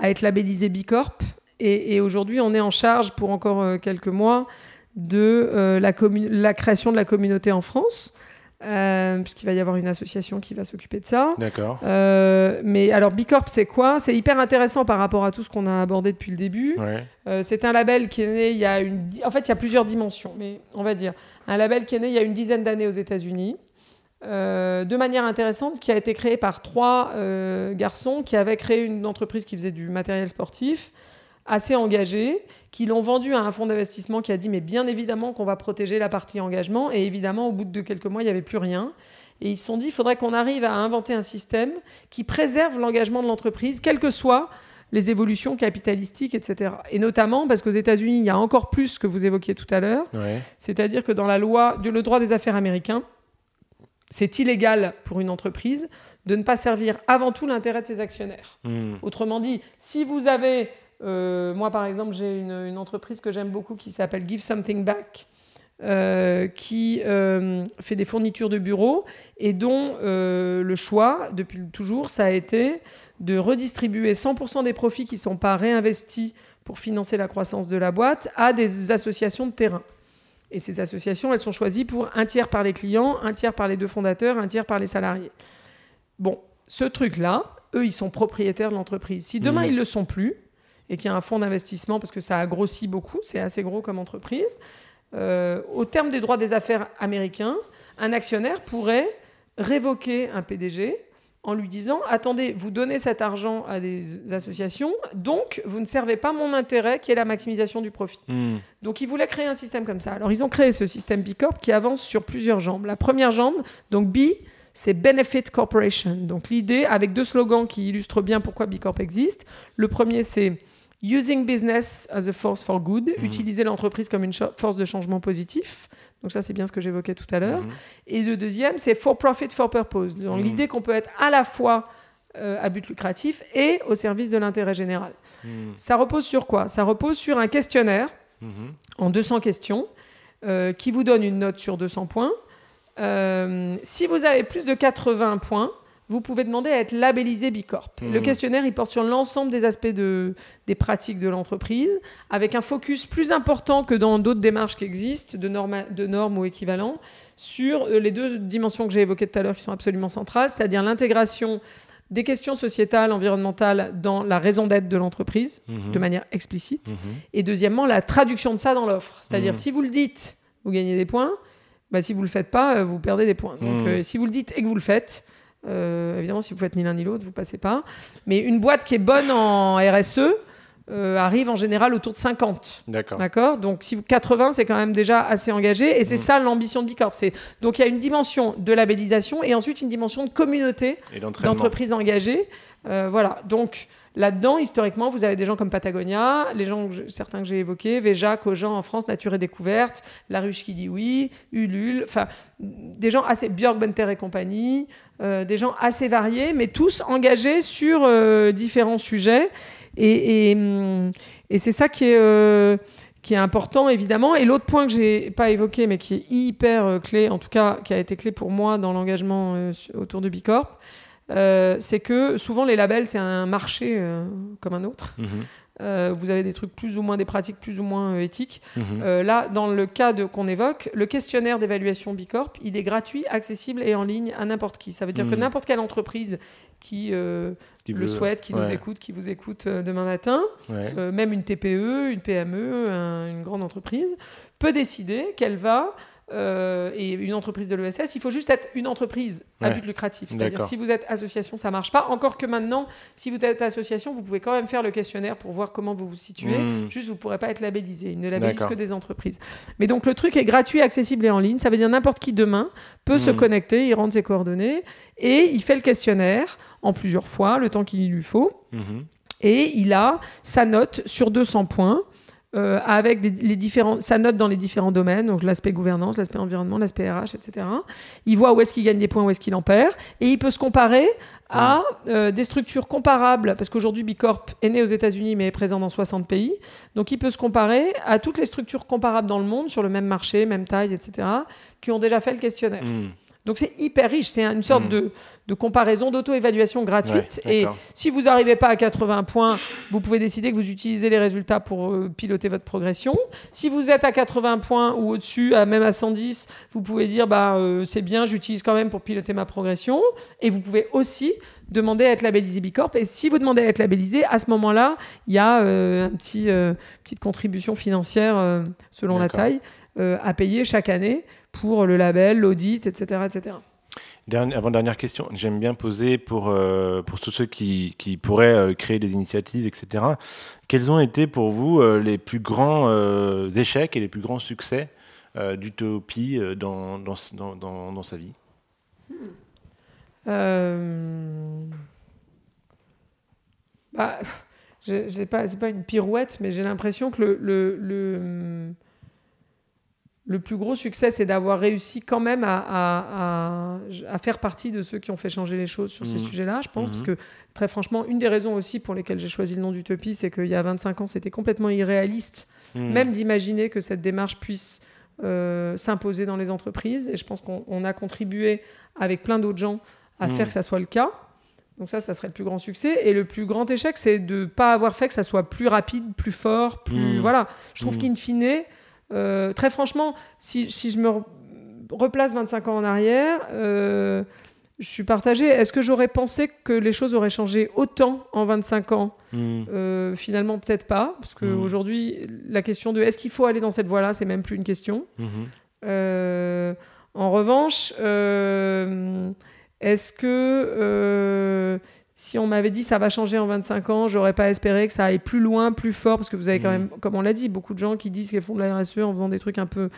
être labellisée Bicorp. Et, et aujourd'hui, on est en charge pour encore quelques mois de la création de la communauté en France. Euh, puisqu'il va y avoir une association qui va s'occuper de ça. D'accord. Euh, mais alors Bicorp, c'est quoi? C'est hyper intéressant par rapport à tout ce qu'on a abordé depuis le début. Ouais. Euh, c'est un label qui est né il y a une. En fait, il y a plusieurs dimensions, mais on va dire un label qui est né il y a une dizaine d'années aux États-Unis. de manière intéressante, qui a été créé par trois garçons qui avaient créé une entreprise qui faisait du matériel sportif, assez engagés, qui l'ont vendu à un fonds d'investissement qui a dit mais bien évidemment qu'on va protéger la partie engagement, et évidemment au bout de quelques mois il n'y avait plus rien. Et ils se sont dit il faudrait qu'on arrive à inventer un système qui préserve l'engagement de l'entreprise, quelles que soient les évolutions capitalistiques, etc. Et notamment parce qu'aux États-Unis, il y a encore plus que vous évoquiez tout à l'heure, Ouais. c'est-à-dire que dans la loi, de- le droit des affaires américain, c'est illégal pour une entreprise de ne pas servir avant tout l'intérêt de ses actionnaires. Hmm. Autrement dit, si vous avez, euh, moi par exemple, j'ai une, une entreprise que j'aime beaucoup qui s'appelle Give Something Back, euh, qui euh, fait des fournitures de bureaux et dont euh, le choix, depuis toujours, ça a été de redistribuer 100% des profits qui ne sont pas réinvestis pour financer la croissance de la boîte à des associations de terrain. Et ces associations, elles sont choisies pour un tiers par les clients, un tiers par les deux fondateurs, un tiers par les salariés. Bon, ce truc-là, eux, ils sont propriétaires de l'entreprise. Si demain, Mhm. ils ne le sont plus, et qu'il y a un fonds d'investissement, parce que ça a grossi beaucoup, c'est assez gros comme entreprise, euh, au terme des droits des affaires américains, un actionnaire pourrait révoquer un PDG en lui disant Attendez, vous donnez cet argent à des associations, donc vous ne servez pas mon intérêt qui est la maximisation du profit. Hmm. Donc ils voulaient créer un système comme ça. Alors ils ont créé ce système B Corp qui avance sur plusieurs jambes. La première jambe, donc B, c'est Benefit Corporation. Donc l'idée, avec deux slogans qui illustrent bien pourquoi B Corp existe. Le premier, c'est Using business as a force for good, Mhm. utiliser l'entreprise comme une force de changement positif. Donc ça, c'est bien ce que j'évoquais tout à l'heure. Mhm. Et le deuxième, c'est for profit, for purpose. Donc Mhm. l'idée qu'on peut être à la fois euh, à but lucratif et au service de l'intérêt général. Ça repose sur quoi? Ça repose sur un questionnaire en 200 questions euh, qui vous donne une note sur 200 points. Euh, si vous avez plus de 80 points, vous pouvez demander à être labellisé Bicorp. Mhm. Le questionnaire, il porte sur l'ensemble des aspects de, des pratiques de l'entreprise, avec un focus plus important que dans d'autres démarches qui existent, de, norma- de normes ou équivalents, sur euh, les deux dimensions que j'ai évoquées tout à l'heure qui sont absolument centrales, c'est-à-dire l'intégration des questions sociétales, environnementales dans la raison d'être de l'entreprise, Mhm. de manière explicite. Mhm. Et deuxièmement, la traduction de ça dans l'offre. C'est-à dire, Mhm. si vous le dites, vous gagnez des points. Bah, si vous le faites pas, euh, vous perdez des points. Donc, euh, si vous le dites et que vous le faites, euh, évidemment, si vous faites ni l'un ni l'autre, vous passez pas. Mais une boîte qui est bonne en RSE euh, arrive en général autour de 50. D'accord. Donc, si vous 80, c'est quand même déjà assez engagé. Et c'est Mhm. ça l'ambition de Bicorp. Donc il y a une dimension de labellisation et ensuite une dimension de communauté d'entreprises engagées. Euh, voilà. Donc là-dedans, historiquement, vous avez des gens comme Patagonia, les gens, certains que j'ai évoqués, Veja, Cogent en France, Nature et Découverte, La Ruche qui dit oui, Ulule, enfin des gens assez Björk, Benter et compagnie, euh, des gens assez variés, mais tous engagés sur euh, différents sujets. Et, et, hum, et c'est ça qui est euh, qui est important évidemment. Et l'autre point que j'ai pas évoqué, mais qui est hyper clé, en tout cas qui a été clé pour moi dans l'engagement autour de Bicorp, euh, c'est que souvent les labels c'est un marché euh, comme un autre. Mhm. Euh, vous avez des trucs plus ou moins des pratiques plus ou moins euh, éthiques. Mhm. Euh, là, dans le cas qu'on évoque, le questionnaire d'évaluation Bicorp, il est gratuit, accessible et en ligne à n'importe qui. Ça veut dire que Mhm. n'importe quelle entreprise qui Qui le veut- souhaite, qui nous écoute, qui vous écoute demain matin, Ouais. même une TPE, une PME, un- une grande entreprise, peut décider qu'elle va, euh, et une entreprise de l'ESS, il faut juste être une entreprise à Ouais. but lucratif. C'est-à-dire si vous êtes association, ça marche pas. Encore que maintenant, si vous êtes association, vous pouvez quand même faire le questionnaire pour voir comment vous vous situez. Mhm. Juste, vous ne pourrez pas être labellisé. Il ne labellise D'accord. que des entreprises. Mais donc, le truc est gratuit, accessible et en ligne. Ça veut dire n'importe qui demain peut se Mhm. connecter, il rentre ses coordonnées et il fait le questionnaire en plusieurs fois, le temps qu'il lui faut Mhm. et il a sa note sur 200 points. Euh, avec des- les différents, sa note dans les différents domaines, donc l'aspect gouvernance, l'aspect environnement, l'aspect RH, etc. Il voit où est-ce qu'il gagne des points, où est-ce qu'il en perd, et il peut se comparer à euh, des structures comparables, parce qu'aujourd'hui Bicorp est né aux États-Unis mais est présent dans 60 pays, donc il peut se comparer à toutes les structures comparables dans le monde sur le même marché, même taille, etc., qui ont déjà fait le questionnaire. Mhm. Donc c'est hyper riche, c'est une sorte Mm. de, de comparaison d'auto-évaluation gratuite. Ouais, et si vous n'arrivez pas à 80 points, vous pouvez décider que vous utilisez les résultats pour euh, piloter votre progression. Si vous êtes à 80 points ou au-dessus, à- même à 110, vous pouvez dire bah, euh, c'est bien, j'utilise quand même pour piloter ma progression. Et vous pouvez aussi demander à être labellisé Bicorp. Et si vous demandez à être labellisé, à ce moment-là, il y a euh, un petit, euh, petite contribution financière selon la taille à payer chaque année pour le label, l'audit, etc., etc. Dernière- question, j'aime bien poser pour, euh, pour tous ceux qui, qui pourraient euh, créer des initiatives, etc. Quels ont été pour vous euh, les plus grands euh, échecs et les plus grands succès euh, d'Utopie euh, dans, dans, dans, dans- dans sa vie? Euh, Bah, c'est pas, pas une pirouette, mais j'ai l'impression que le, le, le, le plus gros succès, c'est d'avoir réussi quand même à, à, à- à faire partie de ceux qui ont fait changer les choses sur ces Mhm. sujets-là, je pense, Mhm. parce que très franchement, une des raisons aussi pour lesquelles j'ai choisi le nom d'Utopie, c'est qu'il y a 25 ans, c'était complètement irréaliste Hmm. même d'imaginer que cette démarche puisse euh, s'imposer dans les entreprises. Et je pense qu'on on a contribué avec plein d'autres gens à faire que ça soit le cas. Donc ça, ça serait le plus grand succès. Et le plus grand échec, c'est de ne pas avoir fait que ça soit plus rapide, plus fort, plus... Voilà. Je trouve qu'in fine, euh, très franchement, si, si je me re- replace 25 ans en arrière, euh, je suis partagée. Est-ce que j'aurais pensé que les choses auraient changé autant en 25 ans? Hmm. euh, finalement, peut-être pas, parce qu'aujourd'hui, la question de est-ce qu'il faut aller dans cette voie-là, c'est même plus une question. Mhm. En revanche, est-ce que si on m'avait dit ça va changer en 25 ans, j'aurais pas espéré que ça aille plus loin, plus fort, parce que vous avez quand Mhm. même, comme on l'a dit, beaucoup de gens qui disent qu'ils font de la RSE en faisant des trucs un peu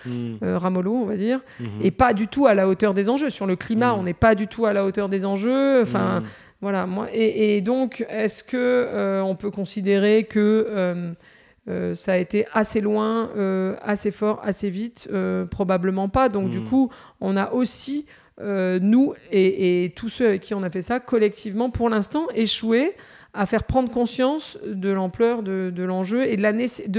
euh, ramollo, on va dire, Mhm. et pas du tout à la hauteur des enjeux. Sur le climat, Mhm. on n'est pas du tout à la hauteur des enjeux. Enfin, Hmm. voilà, moi, et, et donc, est-ce que euh, on peut considérer que euh, ça a été assez loin, assez fort, assez vite? Probablement pas. Donc, du Mm. coup, on a aussi, euh, nous et, et tous ceux avec qui on a fait ça, collectivement, pour l'instant, échoué à faire prendre conscience de l'ampleur de, de l'enjeu et de la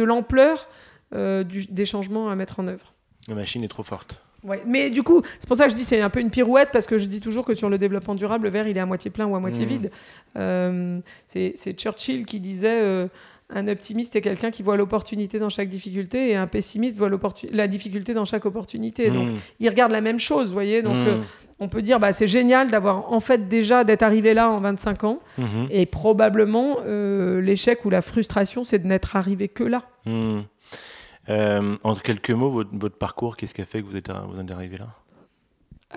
l'ampleur euh, des changements à mettre en œuvre. La machine est trop forte. Ouais. Mais du coup, c'est pour ça que je dis c'est un peu une pirouette parce que je dis toujours que sur le développement durable, le verre il est à moitié plein ou à moitié Mhm. vide. Euh, c'est c'est Churchill qui disait euh, un optimiste est quelqu'un qui voit l'opportunité dans chaque difficulté et un pessimiste voit la difficulté dans chaque opportunité. Donc Hmm. il regarde la même chose, vous voyez. Donc Hmm. euh, on peut dire bah c'est génial d'avoir en fait déjà d'être arrivé là en 25 ans Mhm. et probablement euh, l'échec ou la frustration c'est de n'être arrivé que là. Hmm. Euh, en quelques mots, votre, votre parcours, qu'est-ce qui a fait que vous êtes, vous en êtes arrivé là?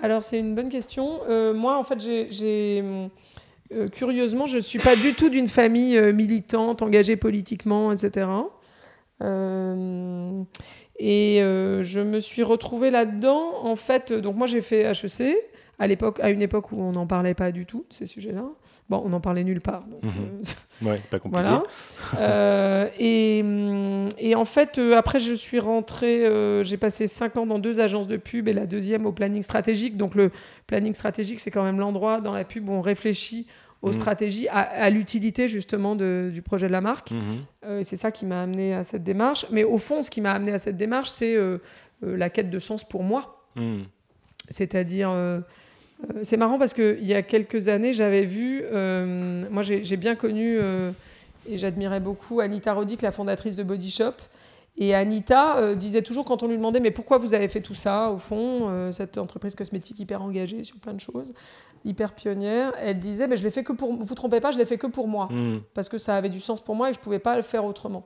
Alors, c'est une bonne question. Euh, moi, en fait, j'ai. Euh, curieusement, je ne suis pas du tout d'une famille euh, militante, engagée politiquement, etc. Et euh, je me suis retrouvée là-dedans. En fait, donc moi, j'ai fait HEC à, à une époque où on n'en parlait pas du tout de ces sujets-là. Bon, on n'en parlait nulle part. donc, Mhm. euh, Ouais, pas compliqué. voilà. Euh, et, et en fait, euh, après, je suis rentrée, j'ai passé cinq ans dans deux agences de pub et la deuxième au planning stratégique. Donc, le planning stratégique, c'est quand même l'endroit dans la pub où on réfléchit aux Mhm. stratégies, à, à l'utilité justement de- du projet de la marque. Mhm. Euh, et c'est ça qui m'a amené à cette démarche. Mais au fond, ce qui m'a amené à cette démarche, c'est euh, euh, la quête de sens pour moi. C'est-à-dire, c'est marrant parce qu'il y a quelques années, j'avais vu, euh, moi j'ai bien connu euh, et j'admirais beaucoup Anita Roddick, la fondatrice de Body Shop. Et Anita euh, disait toujours quand on lui demandait mais pourquoi vous avez fait tout ça au fond, euh, cette entreprise cosmétique hyper engagée sur plein de choses, hyper pionnière, elle disait mais je l'ai fait que pour vous trompez pas, je l'ai fait que pour moi Hmm. parce que ça avait du sens pour moi et je pouvais pas le faire autrement.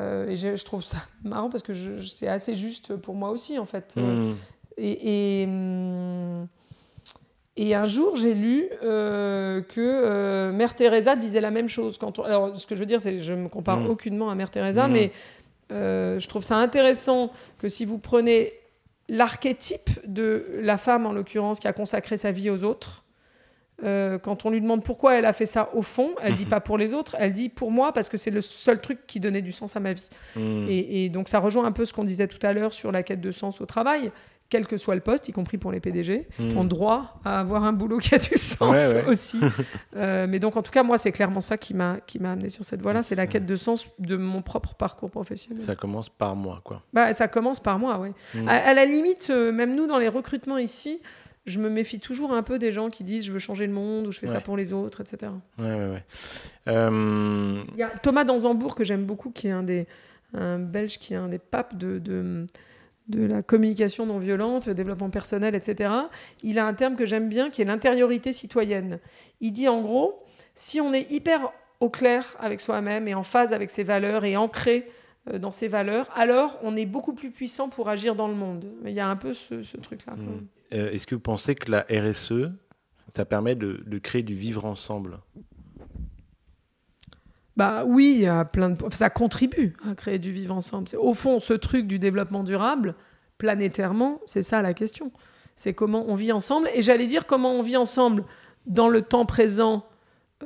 Euh, et je, je trouve ça marrant parce que c'est assez juste pour moi aussi en fait. Euh, Hmm. et, et, hum, et un jour, j'ai lu euh, que euh, Mère Teresa disait la même chose. Quand on- alors, ce que je veux dire, c'est je me compare Mm. aucunement à Mère Teresa, Mm. mais euh, je trouve ça intéressant que si vous prenez l'archétype de la femme, en l'occurrence, qui a consacré sa vie aux autres, quand on lui demande pourquoi elle a fait ça au fond, elle dit Mhm. pas pour les autres, elle dit pour moi parce que c'est le seul truc qui donnait du sens à ma vie. Hmm. Et, et donc ça rejoint un peu ce qu'on disait tout à l'heure sur la quête de sens au travail. Quel que soit le poste, y compris pour les PDG, Hmm. ont droit à avoir un boulot qui a du sens Ouais, ouais. aussi. Euh, mais donc en tout cas, moi, c'est clairement ça qui m'a qui m'a amené sur cette voie-là. C'est la quête de sens de mon propre parcours professionnel. Ça, commence par moi, quoi. bah, ça commence par moi, ouais. Mm. À, à la limite, euh, même nous dans les recrutements ici, je me méfie toujours un peu des gens qui disent je veux changer le monde ou je fais ça pour les autres, etc. Ouais, ouais, ouais. Euh, Il y a Thomas Danzambourg que j'aime beaucoup, qui est un des un Belge qui est un des papes de, de, de la communication non violente, le développement personnel, etc. Il a un terme que j'aime bien qui est l'intériorité citoyenne. Il dit en gros, si on est hyper au clair avec soi-même et en phase avec ses valeurs et ancré euh, dans ses valeurs, alors on est beaucoup plus puissant pour agir dans le monde. Il y a un peu ce, ce truc-là. Mm. même. euh, Est-ce que vous pensez que la RSE, ça permet de, de créer du vivre ensemble? Bah oui, il y a plein de... ça contribue à créer du vivre ensemble. Au fond, ce truc du développement durable, planétairement, c'est ça la question. C'est comment on vit ensemble. Et j'allais dire comment on vit ensemble dans le temps présent,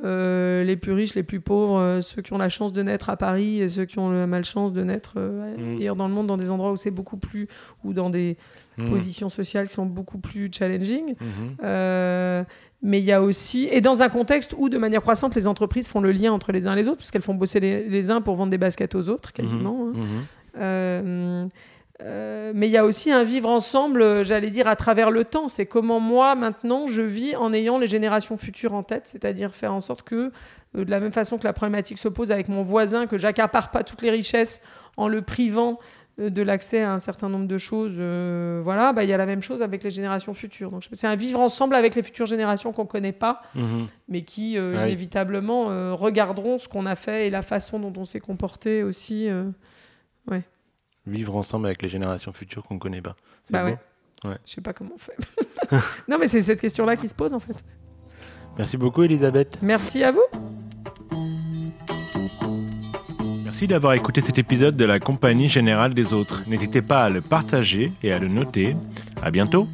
euh, les plus riches, les plus pauvres, euh, ceux qui ont la chance de naître à Paris et ceux qui ont la malchance de naître euh, Mm. ailleurs dans le monde, dans des endroits où c'est beaucoup plus... ou dans des Hmm. positions sociales qui sont beaucoup plus challenging. Mhm. Euh, mais il y a aussi, et dans un contexte où, de manière croissante, les entreprises font le lien entre les uns et les autres, puisqu'elles font bosser les, les uns pour vendre des baskets aux autres, quasiment. hein. Mhm. Euh, euh, mais il y a aussi un vivre ensemble, j'allais dire, à travers le temps. C'est comment moi, maintenant, je vis en ayant les générations futures en tête, c'est-à-dire faire en sorte que, euh, de la même façon que la problématique se pose avec mon voisin, que j'accapare pas toutes les richesses en le privant de l'accès à un certain nombre de choses, euh, voilà, bah, il y a la même chose avec les générations futures. Donc c'est un vivre ensemble avec les futures générations qu'on connaît pas, Mhm. mais qui euh, Ah inévitablement euh, regarderont ce qu'on a fait et la façon dont on s'est comporté aussi. euh. Vivre ensemble avec les générations futures qu'on ne connaît pas. C'est Bah ouais. Ouais. Je sais pas comment on fait. non, mais c'est cette question-là qui se pose en fait. Merci beaucoup, Elisabeth. Merci à vous. Merci d'avoir écouté cet épisode de la Compagnie Générale des Autres. N'hésitez pas à le partager et à le noter. À bientôt.